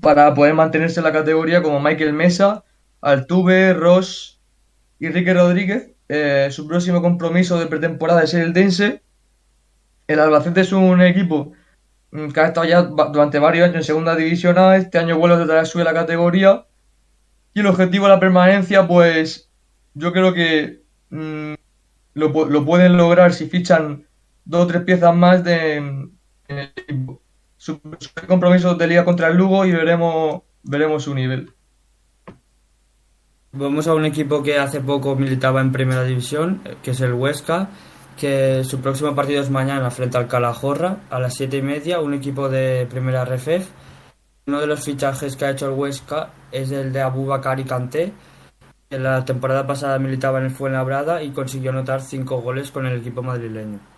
para poder mantenerse en la categoría, como Michael Mesa, Altuve, Ross y Rique Rodríguez. Eh, su próximo compromiso de pretemporada es el Dense. El Albacete es un equipo mm, que ha estado ya durante varios años en segunda división A. Este año vuelve a tratar de subir la categoría. Y el objetivo de la permanencia, pues yo creo que mm, lo, pueden lograr si fichan dos o tres piezas más de, en el equipo. Su, compromiso de liga contra el Lugo y veremos, veremos su nivel. Vamos a un equipo que hace poco militaba en primera división, que es el Huesca, que su próximo partido es mañana frente al Calahorra a las siete y media, un equipo de primera RFF. Uno de los fichajes que ha hecho el Huesca es el de Abubakar y Kanté. En la temporada pasada militaba en el Fuenlabrada y consiguió anotar cinco goles con el equipo madrileño.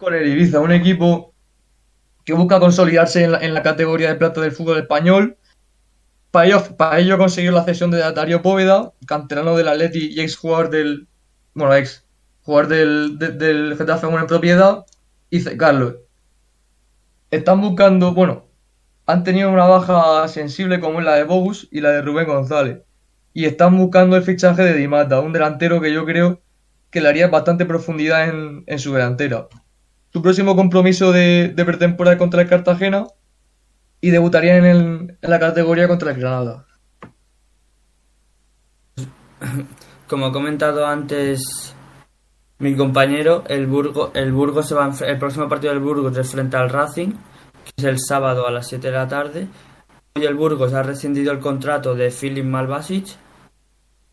Con el Ibiza, un equipo que busca consolidarse en la, categoría de plata del fútbol español para ello, para ello consiguió la cesión de Dario Póveda, canterano del Atleti y ex jugador del. Bueno, ex jugador del, de, del Getafe en propiedad, y Carlos. Están buscando, bueno, han tenido una baja sensible como es la de Bogus y la de Rubén González. Y están buscando el fichaje de Dimata, un delantero que yo creo que le haría bastante profundidad en, en su delantera. Su próximo compromiso de, de pretemporada contra el Cartagena y debutaría en, el, en la categoría contra el Granada. Como ha comentado antes mi compañero, el Burgo, el se va el próximo partido del Burgos es frente al Racing, que es el sábado a las 7 de la tarde. Hoy el Burgos ha rescindido el contrato de Filip Malbasic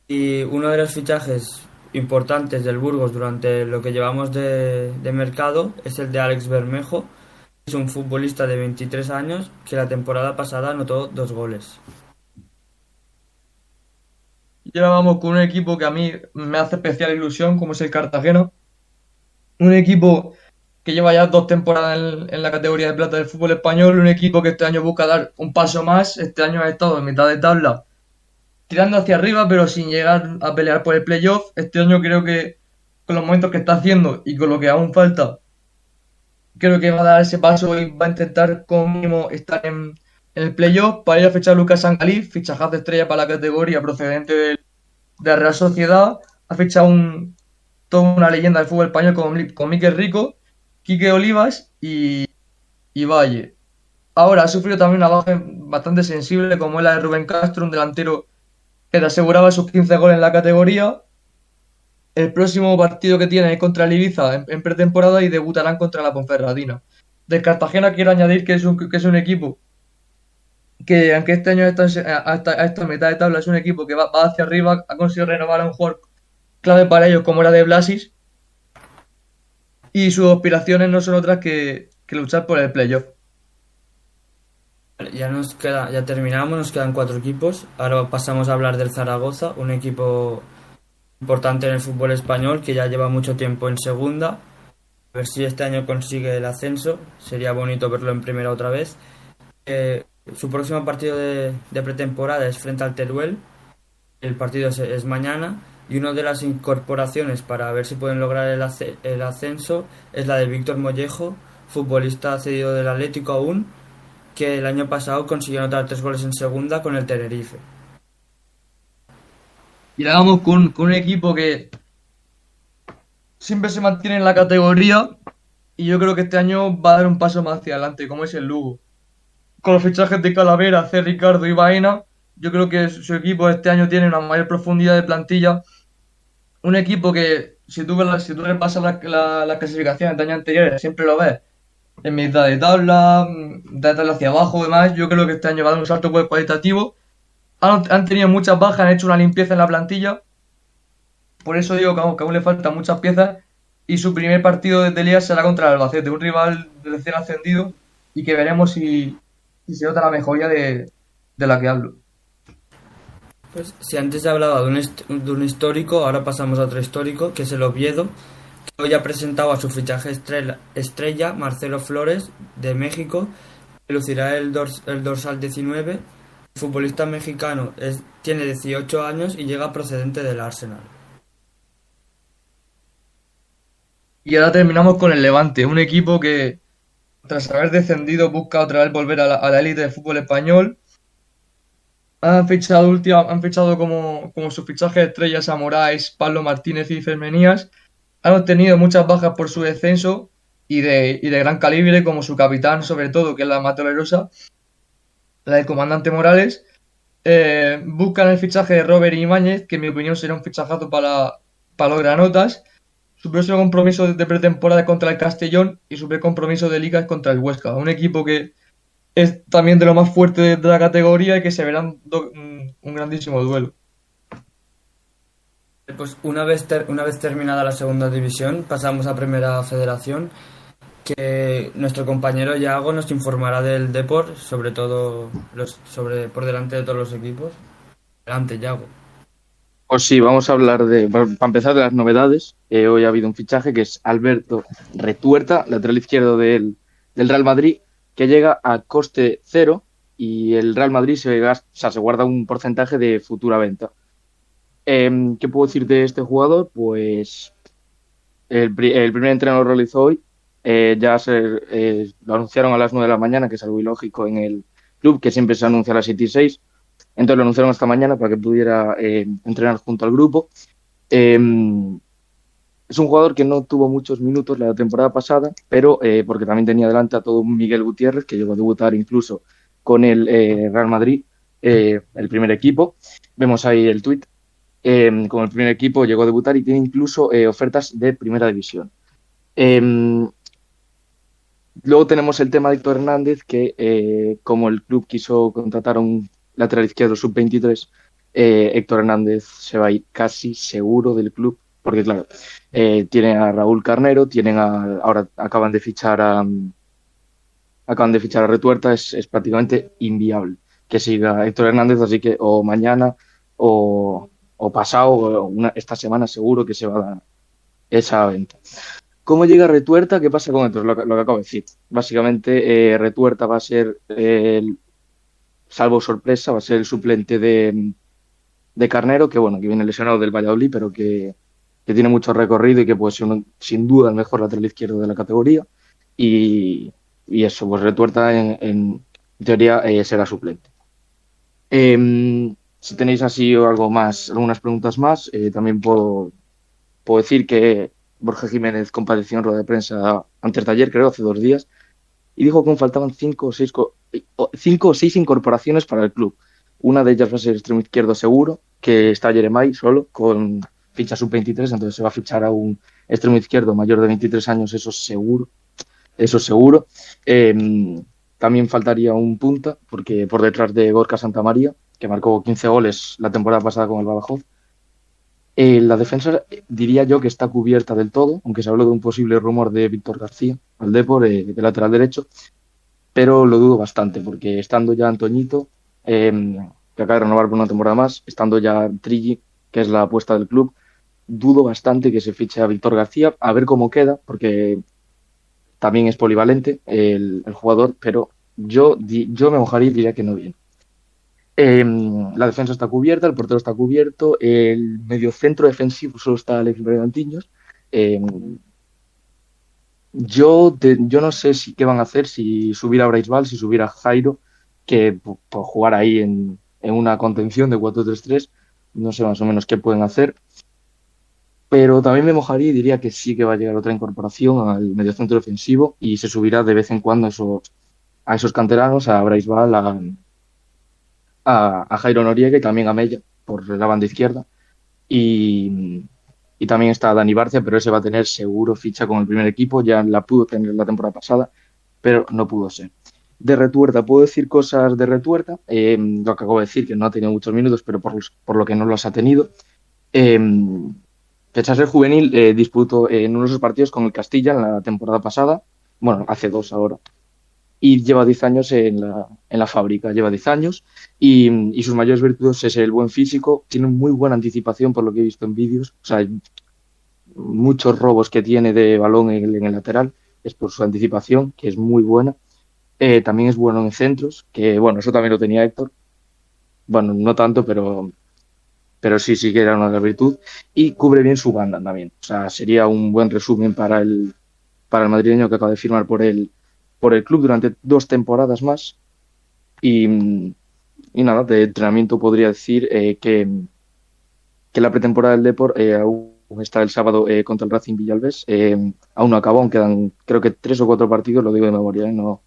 y uno de los fichajes importantes del Burgos durante lo que llevamos de, mercado es el de Alex Bermejo, es un futbolista de 23 años que la temporada pasada anotó dos goles. Y ahora vamos con un equipo que a mí me hace especial ilusión, como es el Cartagena. Un equipo que lleva ya dos temporadas en, la categoría de plata del fútbol español. Un equipo que este año busca dar un paso más. Este año ha estado en mitad de tabla, tirando hacia arriba, pero sin llegar a pelear por el playoff. Este año creo que con los momentos que está haciendo y con lo que aún falta, creo que va a dar ese paso y va a intentar como mínimo estar en, el playoff para ir a fichar Lucas Sangalí, fichaje de estrella para la categoría procedente de, de Real Sociedad, ha fichado un, toda una leyenda del fútbol español con, con Rico, Quique Olivas y, y Valle. Ahora ha sufrido también una baja bastante sensible como es la de Rubén Castro, un delantero aseguraba sus 15 goles en la categoría el próximo partido que tienen es contra el Ibiza en, pretemporada y debutarán contra la Ponferradina. Del Cartagena quiero añadir que es un, que es un equipo que, aunque este año está hasta a esta mitad de tabla, es un equipo que va, va, hacia arriba, ha conseguido renovar a un jugador clave para ellos como era de Blasis y sus aspiraciones no son otras que, que luchar por el playoff. Ya nos queda, ya terminamos, nos quedan cuatro equipos. Ahora pasamos a hablar del Zaragoza, un equipo importante en el fútbol español que ya lleva mucho tiempo en segunda. A ver si este año consigue el ascenso. Sería bonito verlo en primera otra vez. Eh, su próximo partido de, de, pretemporada es frente al Teruel. El partido es, es, mañana. Y una de las incorporaciones para ver si pueden lograr el, el ascenso es la de Víctor Mollejo, futbolista cedido del Atlético aún, que el año pasado consiguió anotar tres goles en segunda con el Tenerife. Y la vamos con, con, un equipo que siempre se mantiene en la categoría y yo creo que este año va a dar un paso más hacia adelante, como es el Lugo. Con los fichajes de Calavera, C. Ricardo y Baena, yo creo que su equipo este año tiene una mayor profundidad de plantilla. Un equipo que, si tú, si tú repasas las la, la clasificaciones de años anteriores, siempre lo ves en mitad de tabla, de tabla hacia abajo y demás. Yo creo que este año va a dar un salto cualitativo han, han, tenido muchas bajas, han hecho una limpieza en la plantilla. Por eso digo que aún, que aún le faltan muchas piezas. Y su primer partido de Liga será contra el Albacete, un rival recién ascendido y que veremos si, si se nota la mejoría de, de, la que hablo. Pues si antes hablaba de un, de un histórico, ahora pasamos a otro histórico, que es el Oviedo, hoy ha presentado a su fichaje estrella, estrella Marcelo Flores, de México, que lucirá el, dors, el dorsal 19 El futbolista mexicano tiene 18 años y llega procedente del Arsenal. Y ahora terminamos con el Levante, un equipo que tras haber descendido busca otra vez volver a la élite del fútbol español. Han fichado, han fichado como, como sus fichajes estrellas a Moraes, Pablo Martínez y Fermenías. Han obtenido muchas bajas por su descenso y de, y de gran calibre, como su capitán, sobre todo, que es la más la del comandante Morales. Eh, buscan el fichaje de Robert Imáñez, que en mi opinión será un fichajazo para, para los granotas. Su próximo compromiso de pretemporada contra el Castellón y su compromiso de liga contra el Huesca. Un equipo que es también de lo más fuerte de la categoría y que se verán un grandísimo duelo. Pues una vez, una vez terminada la segunda división, pasamos a Primera Federación, que nuestro compañero Yago nos informará del Deport, sobre todo los, sobre, por delante de todos los equipos. Adelante, Yago. Pues sí, vamos a hablar de, para empezar, de las novedades. Eh, hoy ha habido un fichaje que es Alberto Retuerta, lateral izquierdo del, del Real Madrid, que llega a coste cero y el Real Madrid se, se guarda un porcentaje de futura venta. Em, ¿Qué puedo decir de este jugador? Pues el, primer entrenador lo realizó hoy. Eh, ya se, eh, lo anunciaron a las 9 de la mañana, que es algo ilógico en el club, que siempre se anuncia a las 7 y 6. Entonces lo anunciaron esta mañana para que pudiera eh, entrenar junto al grupo. Em, es un jugador que no tuvo muchos minutos la temporada pasada, pero porque también tenía delante a todo Miguel Gutiérrez, que llegó a debutar incluso con el Real Madrid, el primer equipo. Vemos ahí el tuit. Con el primer equipo llegó a debutar y tiene incluso ofertas de primera división. Em, luego tenemos el tema de Héctor Hernández, que como el club quiso contratar a un lateral izquierdo sub-23, Héctor Hernández se va a ir casi seguro del club porque claro, eh, tienen a Raúl Carnero, tienen a, ahora acaban de fichar a acaban de fichar a Retuerta, es, prácticamente inviable que siga Héctor Hernández, así que o mañana o, pasado, o esta semana seguro que se va a dar esa venta. ¿Cómo llega Retuerta? ¿Qué pasa con esto? Lo, que acabo de decir. Básicamente, eh, Retuerta va a ser, el, salvo sorpresa, va a ser el suplente de, de Carnero, que bueno, que viene lesionado del Valladolid, pero que que tiene mucho recorrido y que puede ser sin duda el mejor lateral izquierdo de la categoría. Y, eso, pues Retuerta en, teoría eh, será suplente. Em, si tenéis así algo más, algunas preguntas más, eh, también puedo, puedo decir que Borja Jiménez compareció en rueda de prensa antes de ayer, creo, hace dos días, y dijo que faltaban cinco o seis, cinco o seis incorporaciones para el club. Una de ellas va a ser extremo izquierdo seguro, que está Jeremai solo, con ficha sub-23, entonces se va a fichar a un extremo izquierdo mayor de 23 años, eso seguro. Eso seguro. Em, también faltaría un punta, porque por detrás de Gorka Santamaría, que marcó 15 goles la temporada pasada con el Badajoz. Eh, la defensa diría yo que está cubierta del todo, aunque se habló de un posible rumor de Víctor García al Depor, eh, de lateral derecho, pero lo dudo bastante, porque estando ya Antoñito, em, que acaba de renovar por una temporada más, estando ya Trilli, que es la apuesta del club, dudo bastante que se fiche a Víctor García, a ver cómo queda, porque también es polivalente el, jugador, pero yo, yo me mojaría y diría que no viene. Em, la defensa está cubierta, el portero está cubierto, el mediocentro defensivo solo está Alex Bregantiños. Em, yo, yo no sé si qué van a hacer, si subir a Braisbal, si subir a Jairo, que por, jugar ahí en, en una contención de 4-3-3, no sé más o menos qué pueden hacer pero también me mojaría y diría que sí que va a llegar otra incorporación al mediocentro defensivo y se subirá de vez en cuando a esos, a esos canteranos, a Bryce Ball, a, Jairo Noriega y también a Mella por la banda izquierda. Y, también está Dani Barcia, pero ese va a tener seguro ficha con el primer equipo, ya la pudo tener la temporada pasada, pero no pudo ser. De Retuerta, puedo decir cosas de Retuerta, eh, lo que acabo de decir, que no ha tenido muchos minutos, pero por, por lo que no los ha tenido. Eh, ser juvenil disputó en unos de partidos con el Castilla en la temporada pasada, bueno, hace dos ahora, y lleva 10 años en la, en la fábrica, lleva 10 años, y, sus mayores virtudes es el buen físico, tiene muy buena anticipación por lo que he visto en vídeos, o sea, muchos robos que tiene de balón en el, lateral, es por su anticipación, que es muy buena. Eh, también es bueno en centros, que bueno, eso también lo tenía Héctor. bueno, no tanto, pero, pero sí, sí que era una virtud. Y cubre bien su banda también. O sea, sería un buen resumen para el, para el madrileño que acaba de firmar por el, por el club durante dos temporadas más. Y, nada, de entrenamiento podría decir eh, que, que la pretemporada del Deport eh, aún está el sábado eh, contra el Racing Villalbés. aún no acabó, aún quedan creo que tres o cuatro partidos, lo digo de memoria, no,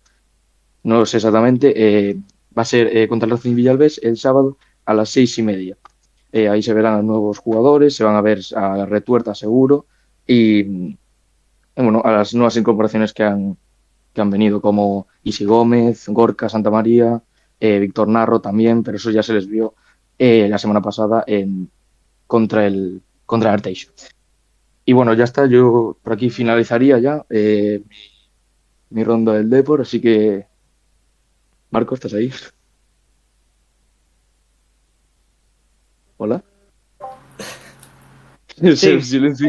no lo sé exactamente. va a ser contra el Racing Villalbés el sábado a las seis y media. ahí se verán a nuevos jugadores, se van a ver a Retuerta seguro y bueno, a las nuevas incorporaciones que han, que han venido, como Isi Gómez, Gorka Santa María, eh, Víctor Narro también, pero eso ya se les vio eh, la semana pasada en, contra el contra Arteixo. Y bueno, ya está, yo por aquí finalizaría ya eh, mi, ronda del Depor, así que Marco, ¿estás ahí? Hola. Sí. silencio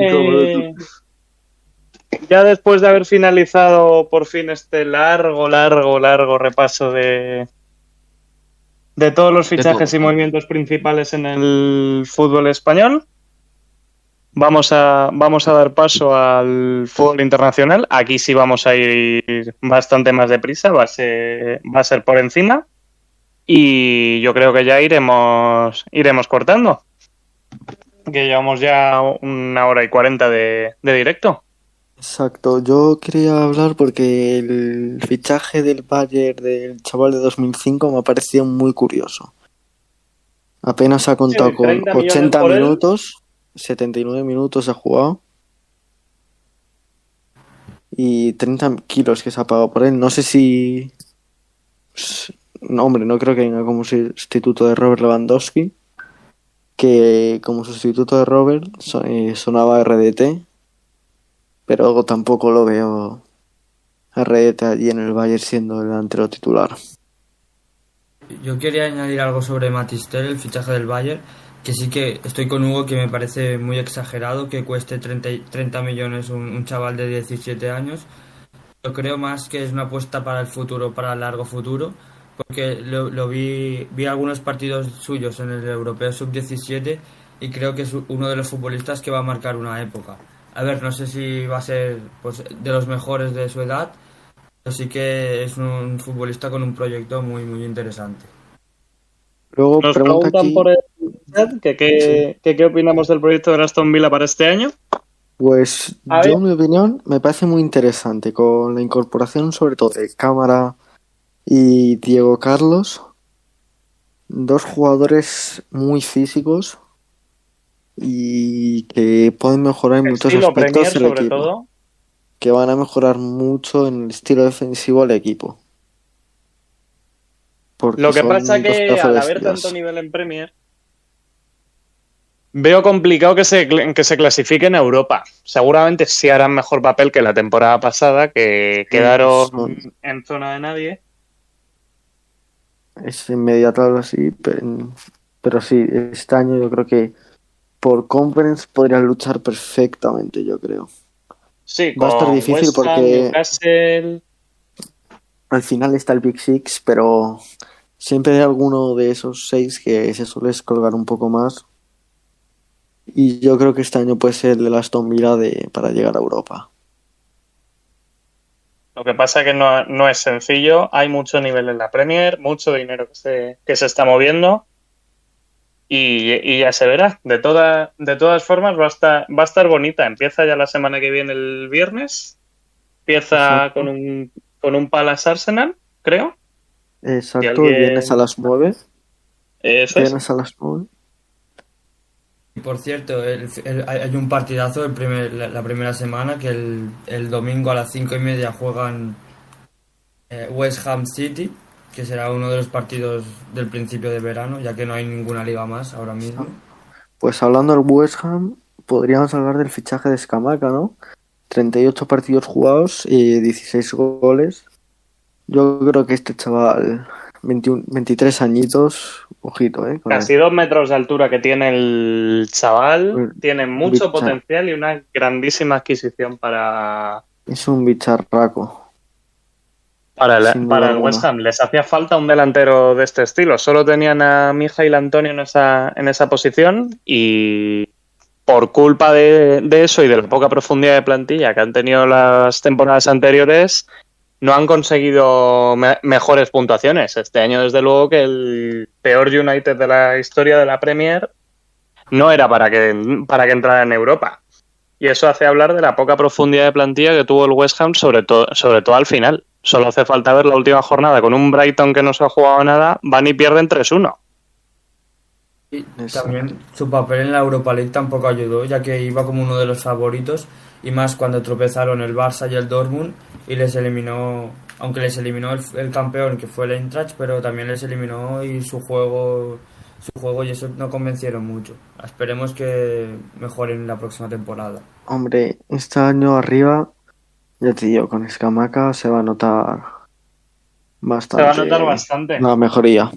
ya después de haber finalizado por fin este largo, largo, largo repaso de, de todos los fichajes y movimientos principales en el fútbol español, vamos a, vamos a dar paso al fútbol internacional. Aquí sí vamos a ir bastante más deprisa, va a ser, va a ser por encima. Y yo creo que ya iremos, iremos cortando. Que llevamos ya una hora y cuarenta de directo. Exacto, yo quería hablar porque el fichaje del Bayern del chaval de 2005 me ha parecido muy curioso. Apenas ha contado con 80 minutos, 79 minutos ha jugado y 30 kilos que se ha pagado por él. No sé si. No, hombre, no creo que venga como sustituto de Robert Lewandowski. Que como sustituto de Robert eh, sonaba RDT pero tampoco lo veo a Redet allí en el Bayern siendo el delantero titular. Yo quería añadir algo sobre Matistel, el fichaje del Bayern, que sí que estoy con Hugo que me parece muy exagerado que cueste 30, 30 millones un, chaval de 17 años. Yo creo más que es una apuesta para el futuro, para el largo futuro, porque lo, lo vi, vi algunos partidos suyos en el Europeo Sub-17 y creo que es uno de los futbolistas que va a marcar una época. A ver, no sé si va a ser pues, de los mejores de su edad, pero sí que es un futbolista con un proyecto muy, muy interesante. Luego Nos preguntan por el chat que qué, opinamos del proyecto de Aston Villa para este año. Pues yo, mi opinión, me parece muy interesante, con la incorporación sobre todo de Cámara y Diego Carlos, dos jugadores muy físicos, y que pueden mejorar en muchos aspectos el equipo. Que van a mejorar mucho en el estilo defensivo del equipo. Lo que pasa que al haber tanto nivel en Premier, veo complicado que se, que se clasifique en Europa. Seguramente sí harán mejor papel que la temporada pasada, que quedaron en zona de nadie. Es inmediato algo así, pero, pero sí, este año yo creo que por Conference podrían luchar perfectamente, yo creo. Sí, va a estar difícil porque al final está el Big Six, pero siempre hay alguno de esos seis que se suele colgar un poco más. Y yo creo que este año puede ser el de Aston Villa de, para llegar a Europa. Lo que pasa es que no, no, es sencillo, hay mucho nivel en la Premier, mucho dinero que se, que se está moviendo y, ya se verá. De, toda, de todas formas, va a, estar, va a estar bonita. Empieza ya la semana que viene el viernes. Empieza con un, con un Palace Arsenal, creo. Exacto, vienes a las 9. Eso vienes a las 9. Por cierto, hay un partidazo el primer, la, primera semana que el, el, domingo a las 5 y media juegan eh, West Ham City que será uno de los partidos del principio de verano, ya que no hay ninguna liga más ahora mismo. Pues hablando del West Ham, podríamos hablar del fichaje de Scamaca, ¿no? 38 partidos jugados y 16 goles. Yo creo que este chaval, 23 añitos, ojito, ¿eh? Casi dos metros de altura que tiene el chaval, tiene mucho potencial y una grandísima adquisición para... Es un bicharraco. Para el, para West. Ham les hacía falta un delantero de este estilo. Solo tenían a Mijail Antonio en esa, en esa posición y por culpa de, de eso y de la poca profundidad de plantilla que han tenido las temporadas anteriores, no han conseguido me- mejores puntuaciones. Este año, desde luego, que el peor United de la historia de la Premier no era para que, para que entrara en Europa. Y eso hace hablar de la poca profundidad de plantilla que tuvo el West Ham, sobre, sobre todo al final. Solo hace falta ver la última jornada con un Brighton que no se ha jugado nada, van y pierden 3-1. Y Exacto. también su papel en la Europa League tampoco ayudó, ya que iba como uno de los favoritos, y más cuando tropezaron el Barça y el Dortmund, y les eliminó, aunque les eliminó el, el campeón, que fue el Eintracht, pero también les eliminó y su juego, su juego y eso no convencieron mucho. Esperemos que mejoren la próxima temporada. Hombre, este año arriba, ya te digo, con Escamaca se va a notar Se bastante. va a notar bastante. Una mejoría.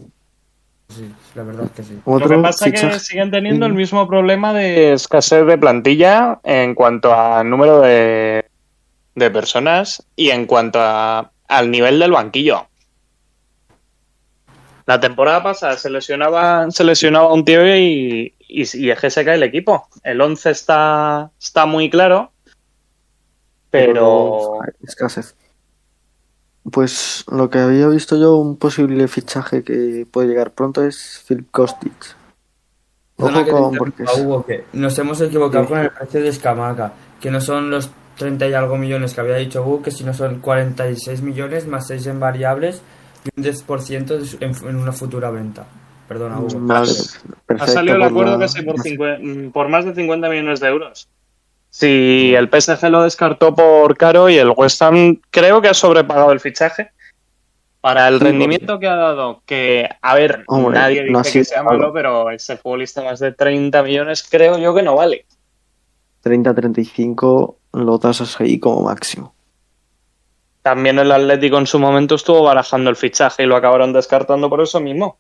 Sí, la verdad es que sí. Lo Otro que pasa es que siguen teniendo el mismo problema de escasez de plantilla en cuanto a número de, de personas y en cuanto a, al nivel del banquillo. La temporada pasada se lesionaba, se lesionaba un tío y, y, y es que se cae el equipo. El 11 está, está muy claro, pero Escasez. Pues lo que había visto yo, un posible fichaje que puede llegar pronto es Philip Kostic. Ojo con porque Hugo, que nos hemos equivocado Sí. con el precio de Escamaca, que no son los 30 y algo millones que había dicho Hugo, que sino son 46 millones más 6 en variables y un 10% de su- en, en una futura venta. Perdona, Hugo. Vale, ha salido el por acuerdo la- sí por, cincue- por más de 50 millones de euros. Si el PSG lo descartó por caro y el West Ham creo que ha sobrepagado el fichaje. Para el rendimiento que ha dado, que, a ver, Hombre, nadie dice no que sea malo. malo, pero ese futbolista más de 30 millones creo yo que no vale. 30-35 lo tasas ahí como máximo. También el Atlético en su momento estuvo barajando el fichaje y lo acabaron descartando por eso mismo.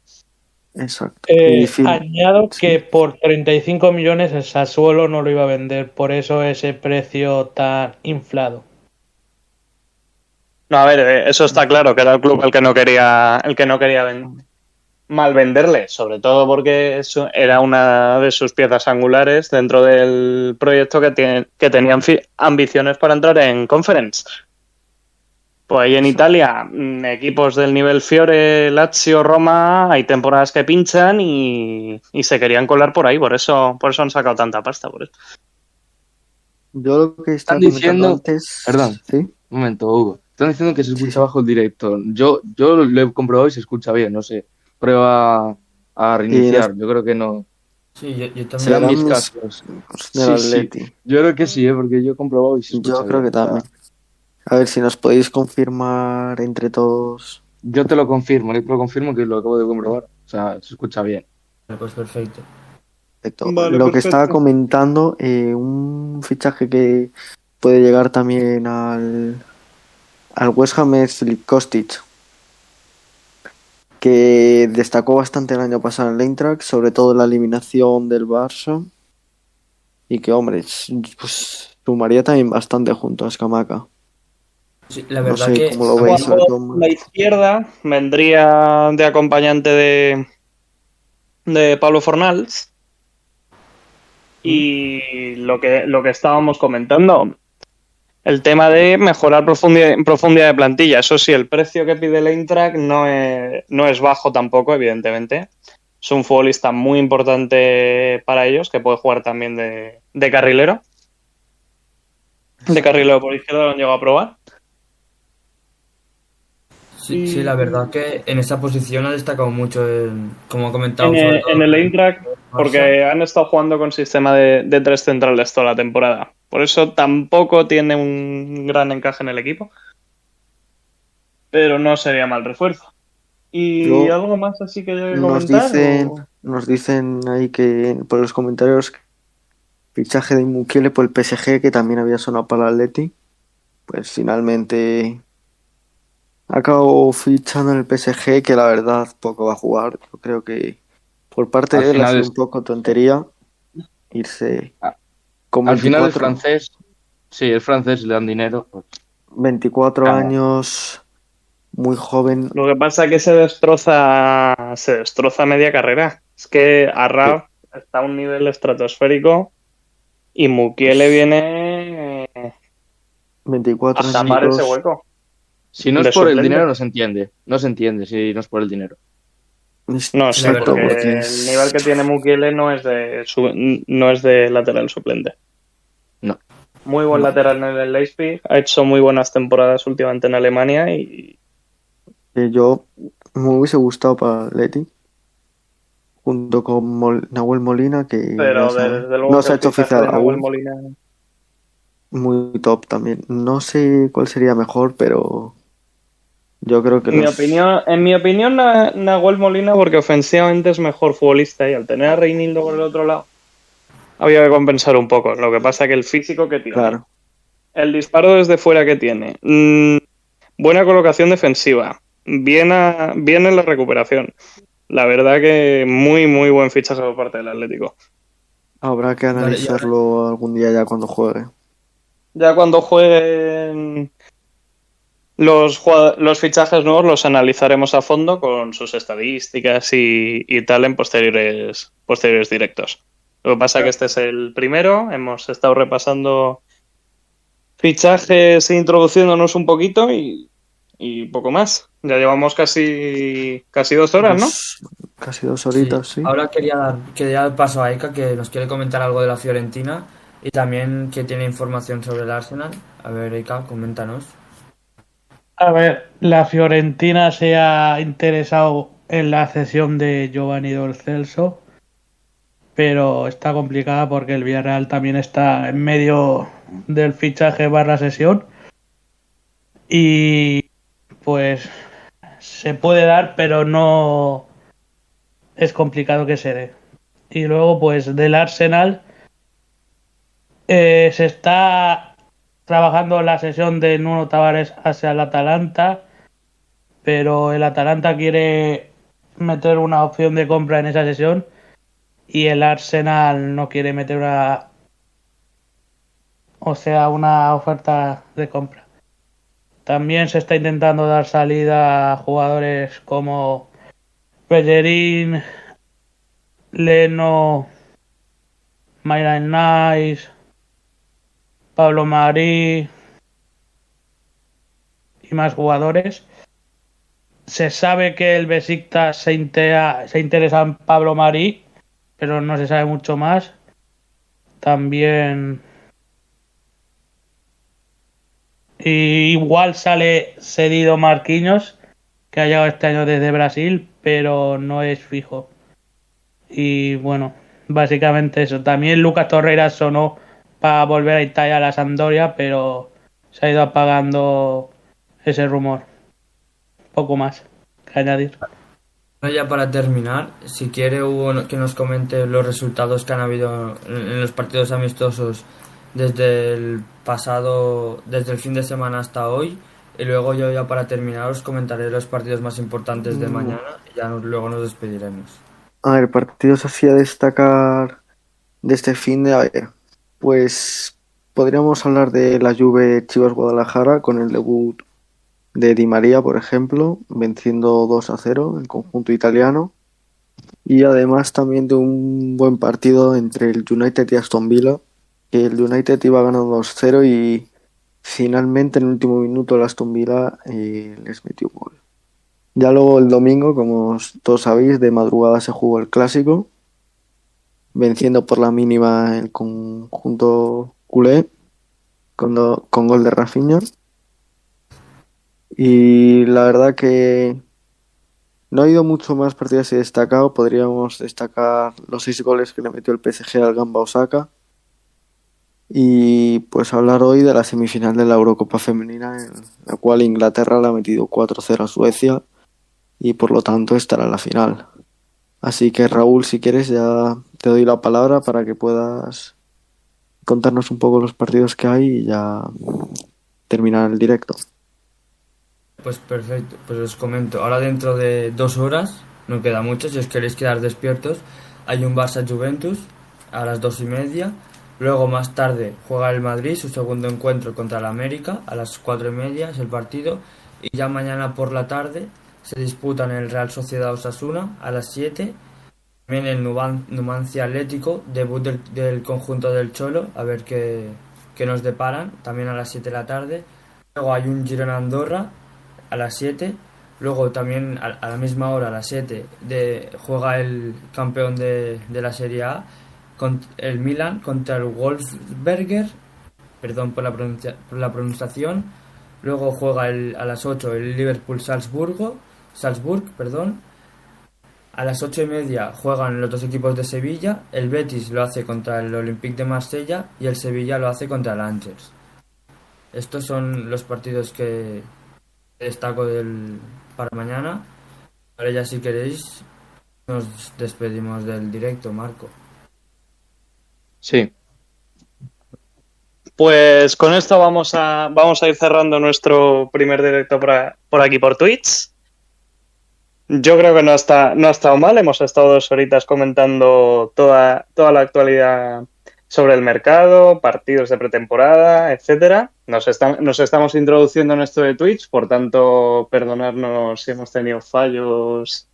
Exacto. Eh, Y añado sí. que por 35 millones el Sassuolo no lo iba a vender, por eso ese precio tan inflado. No, a ver, eh, eso está claro, que era el club el que no quería, el que no quería ven- mal venderle, sobre todo porque eso era una de sus piezas angulares dentro del proyecto que, tiene, que tenían ambiciones para entrar en Conference. Pues ahí en Italia, mm, equipos del nivel Fiore, Lazio, Roma, hay temporadas que pinchan y, y se querían colar por ahí, por eso, por eso han sacado tanta pasta. Por eso. Yo lo que Están diciendo- antes. Perdón. ¿Sí? Un momento, Hugo. Están diciendo que se escucha Sí. bajo el directo. Yo, yo lo he comprobado y se escucha bien, no sé. Prueba a reiniciar. Yo creo que no. Sí, yo, yo también. Serán Serán mis. Del Sí, sí. Atleti. Yo creo que sí, ¿eh? porque yo he comprobado y se escucha Yo creo bien. que también. A ver si nos podéis confirmar entre todos. Yo te lo confirmo, yo te lo confirmo que lo acabo de comprobar. O sea, se escucha bien. Pues perfecto. Perfecto. Vale, Lo que estaba comentando, eh, un fichaje que puede llegar también al, al West Ham es Filip Kostic, que destacó bastante el año pasado en el Eintracht, sobre todo en la eliminación del Barça, y que, hombre, es- pues sumaría también bastante junto a Escamaca. Sí, la No verdad sé que cómo lo veis. la izquierda vendría de acompañante de, de Pablo Fornals. Y lo que, lo que estábamos comentando, el tema de mejorar profundidad, profundidad de plantilla. Eso sí, el precio que pide el Eintracht no es, no es bajo tampoco, evidentemente. Es un futbolista muy importante para ellos, que puede jugar también de, de carrilero. De carrilero por izquierda lo han llegado a probar. Sí, sí, la verdad que en esa posición ha destacado mucho, el- como ha comentado. En el, en el Eintracht Barça. Porque han estado jugando con sistema de, de tres centrales toda la temporada. Por eso tampoco tiene un gran encaje en el equipo. Pero no sería mal refuerzo. ¿Y algo más así que que Nos comentar? dicen, o- nos dicen ahí que por los comentarios fichaje de Mukiele por el PSG que también había sonado para el Atleti. Pues finalmente acabó fichando en el PSG que la verdad poco va a jugar. Yo creo que por parte Al de él ha sido es- un poco tontería irse Ah, con Al final es 24, francés. Sí, es francés, le dan dinero. pues, 24 Claro. años muy joven. Lo que pasa es que se destroza, se destroza media carrera. Es que Arraf está a un nivel estratosférico y Mukiele viene 24 a tapar años. ese hueco. Si no es por el dinero, no se entiende. No se entiende si no es por el dinero. No, Exacto, porque porque el nivel que tiene Mukiele no es de su- no es de lateral suplente. No. Muy buen lateral en el Leipzig, ha hecho muy buenas temporadas últimamente en Alemania y yo me hubiese gustado para Leti junto con Mol- Nahuel Molina que pero sabe, desde luego no que se ha hecho oficial Nahuel Molina muy top también no sé cuál sería mejor pero yo creo que En mi los- opinión, en mi opinión, Na- Nahuel Molina, porque ofensivamente es mejor futbolista y al tener a Reinildo por el otro lado, había que compensar un poco. Lo que pasa que el físico que tiene, claro el disparo desde fuera que tiene, mm, buena colocación defensiva, bien, a- bien en la recuperación. La verdad que muy, muy buen fichaje por parte del Atlético. habrá que Vale, analizarlo algún día ya cuando juegue Ya cuando jueguen los, los fichajes nuevos los analizaremos a fondo con sus estadísticas y, y tal en posteriores, posteriores directos. Lo que pasa es que este es el primero, hemos estado repasando fichajes e introduciéndonos un poquito y, y poco más. Ya llevamos casi, casi dos horas, ¿no? Casi dos horitas sí, Ahora quería dar, quería dar paso a Aika que nos quiere comentar algo de la Fiorentina y también que tiene información sobre el Arsenal. A ver, Aika, coméntanos. A ver, la Fiorentina se ha interesado en la cesión de Giovanni Del Celso, pero está complicada porque el Villarreal también está en medio del fichaje barra sesión y pues se puede dar, pero no es complicado que se dé. Y luego pues del Arsenal eh, se está trabajando la sesión de Nuno Tavares hacia el Atalanta, pero el Atalanta quiere meter una opción de compra en esa sesión y el Arsenal no quiere meter una o sea, una oferta de compra. También se está intentando dar salida a jugadores como Bellerín, Leno, Myron Nice, Pablo Marí y más jugadores. Se sabe que el Besiktas se, se interesa en Pablo Marí, pero no se sabe mucho más. También igual sale cedido Marquinhos, que ha llegado este año desde Brasil, pero no es fijo. Y bueno, básicamente eso. También Lucas Torreira sonó para volver a Italia a la Sampdoria, pero se ha ido apagando ese rumor. Poco más que añadir. Bueno, ya para terminar, si quiere Hugo que nos comente los resultados que han habido en los partidos amistosos desde el pasado, desde el fin de semana hasta hoy. Y luego yo ya para terminar os comentaré los partidos más importantes de Mm. mañana y ya nos- luego nos despediremos. A ver, partidos así a destacar de este fin de... A ver, pues podríamos hablar de la Juve Chivas Guadalajara con el debut de Di María, por ejemplo, venciendo 2 a 0 el conjunto italiano. Y además también de un buen partido entre el United y Aston Villa, que el United iba ganando 2-0 y finalmente en el último minuto el Aston Villa eh, les metió gol. Ya luego el domingo, como todos sabéis, de madrugada se jugó el clásico, venciendo por la mínima el conjunto culé con, con gol de Rafinha. Y la verdad que no ha habido mucho más partidos así destacado. Podríamos destacar los seis goles que le metió el PSG al Gamba Osaka. Y pues hablar hoy de la semifinal de la Eurocopa Femenina, en la cual Inglaterra le ha metido 4-0 a Suecia y por lo tanto estará en la final. Así que Raúl, si quieres, ya te doy la palabra para que puedas contarnos un poco los partidos que hay y ya terminar el directo. Pues perfecto, pues os comento. Ahora dentro de dos horas, no queda mucho, si os queréis quedar despiertos, hay un Barça Juventus a las dos y media. Luego más tarde juega el Madrid su segundo encuentro contra el América a las cuatro y media es el partido. Y ya mañana por la tarde se disputan el Real Sociedad Osasuna a las 7. También el Numancia Atlético, debut del, conjunto del Cholo, a ver qué, qué, nos deparan, también a las 7 de la tarde. Luego hay un Girona Andorra a las 7. Luego también a, la misma hora, a las 7, de, juega el campeón de, de la Serie A, el Milan contra el Wolfsberger, perdón por la, por la pronunciación. Luego juega el, a las 8 el Liverpool Salzburgo, Salzburg, perdón. A las 8 y media juegan los dos equipos de Sevilla. El Betis lo hace contra el Olympique de Marsella y el Sevilla lo hace contra el Angers. Estos son los partidos que destaco del, para mañana. Ahora ya si queréis nos despedimos del directo, Marco. Sí. Pues con esto vamos a, vamos a ir cerrando nuestro primer directo por, aquí por Twitch. Yo creo que no, está, no ha estado mal. Hemos estado dos horitas comentando toda, toda la actualidad sobre el mercado, partidos de pretemporada, etcétera. Nos, nos estamos introduciendo en esto de Twitch, por tanto, perdonarnos si hemos tenido fallos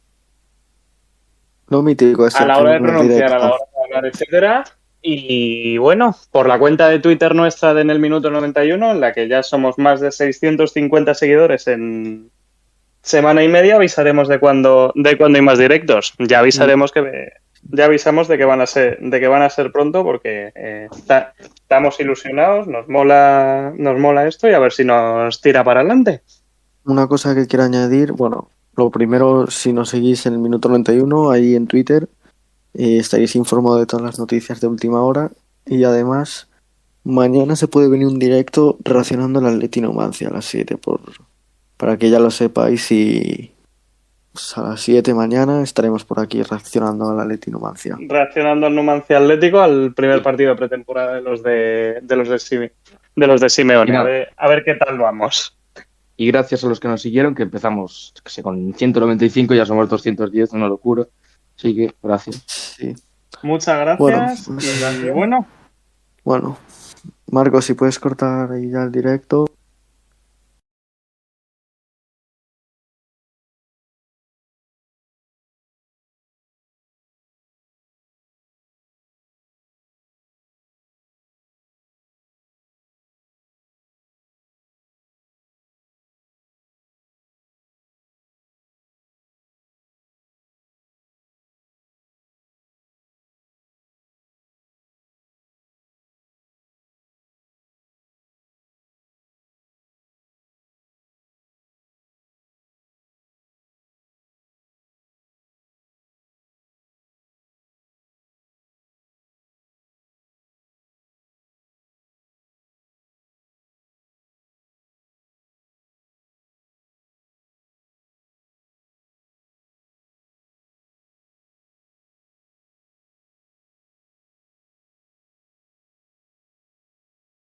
no mítico, a la hora de pronunciar, a la hora de hablar, etcétera. Y bueno, por la cuenta de Twitter nuestra de En el Minuto 91, en la que ya somos más de 650 seguidores en semana y media, avisaremos de cuando de cuando hay más directos. Ya avisaremos que ya avisamos de que van a ser de que van a ser pronto porque eh, estamos ilusionados, nos mola nos mola esto y a ver si nos tira para adelante. Una cosa que quiero añadir, bueno, lo primero, si nos seguís en el minuto 91 ahí en Twitter, eh, estaréis informados de todas las noticias de última hora y además mañana se puede venir un directo relacionando la Numancia a las 7 por para que ya lo sepáis y pues a las 7 mañana estaremos por aquí reaccionando a la Leti Numancia. Reaccionando al Numancia Atlético al primer partido de pretemporada de los de, de los de, de los de Simeone. A ver, a ver, qué tal vamos. Y gracias a los que nos siguieron, que empezamos que sé, con 195, ya somos 210, una locura. Así que gracias. Sí. Muchas gracias. Bueno, y bueno. Bueno, Marco, si puedes cortar ahí ya el directo.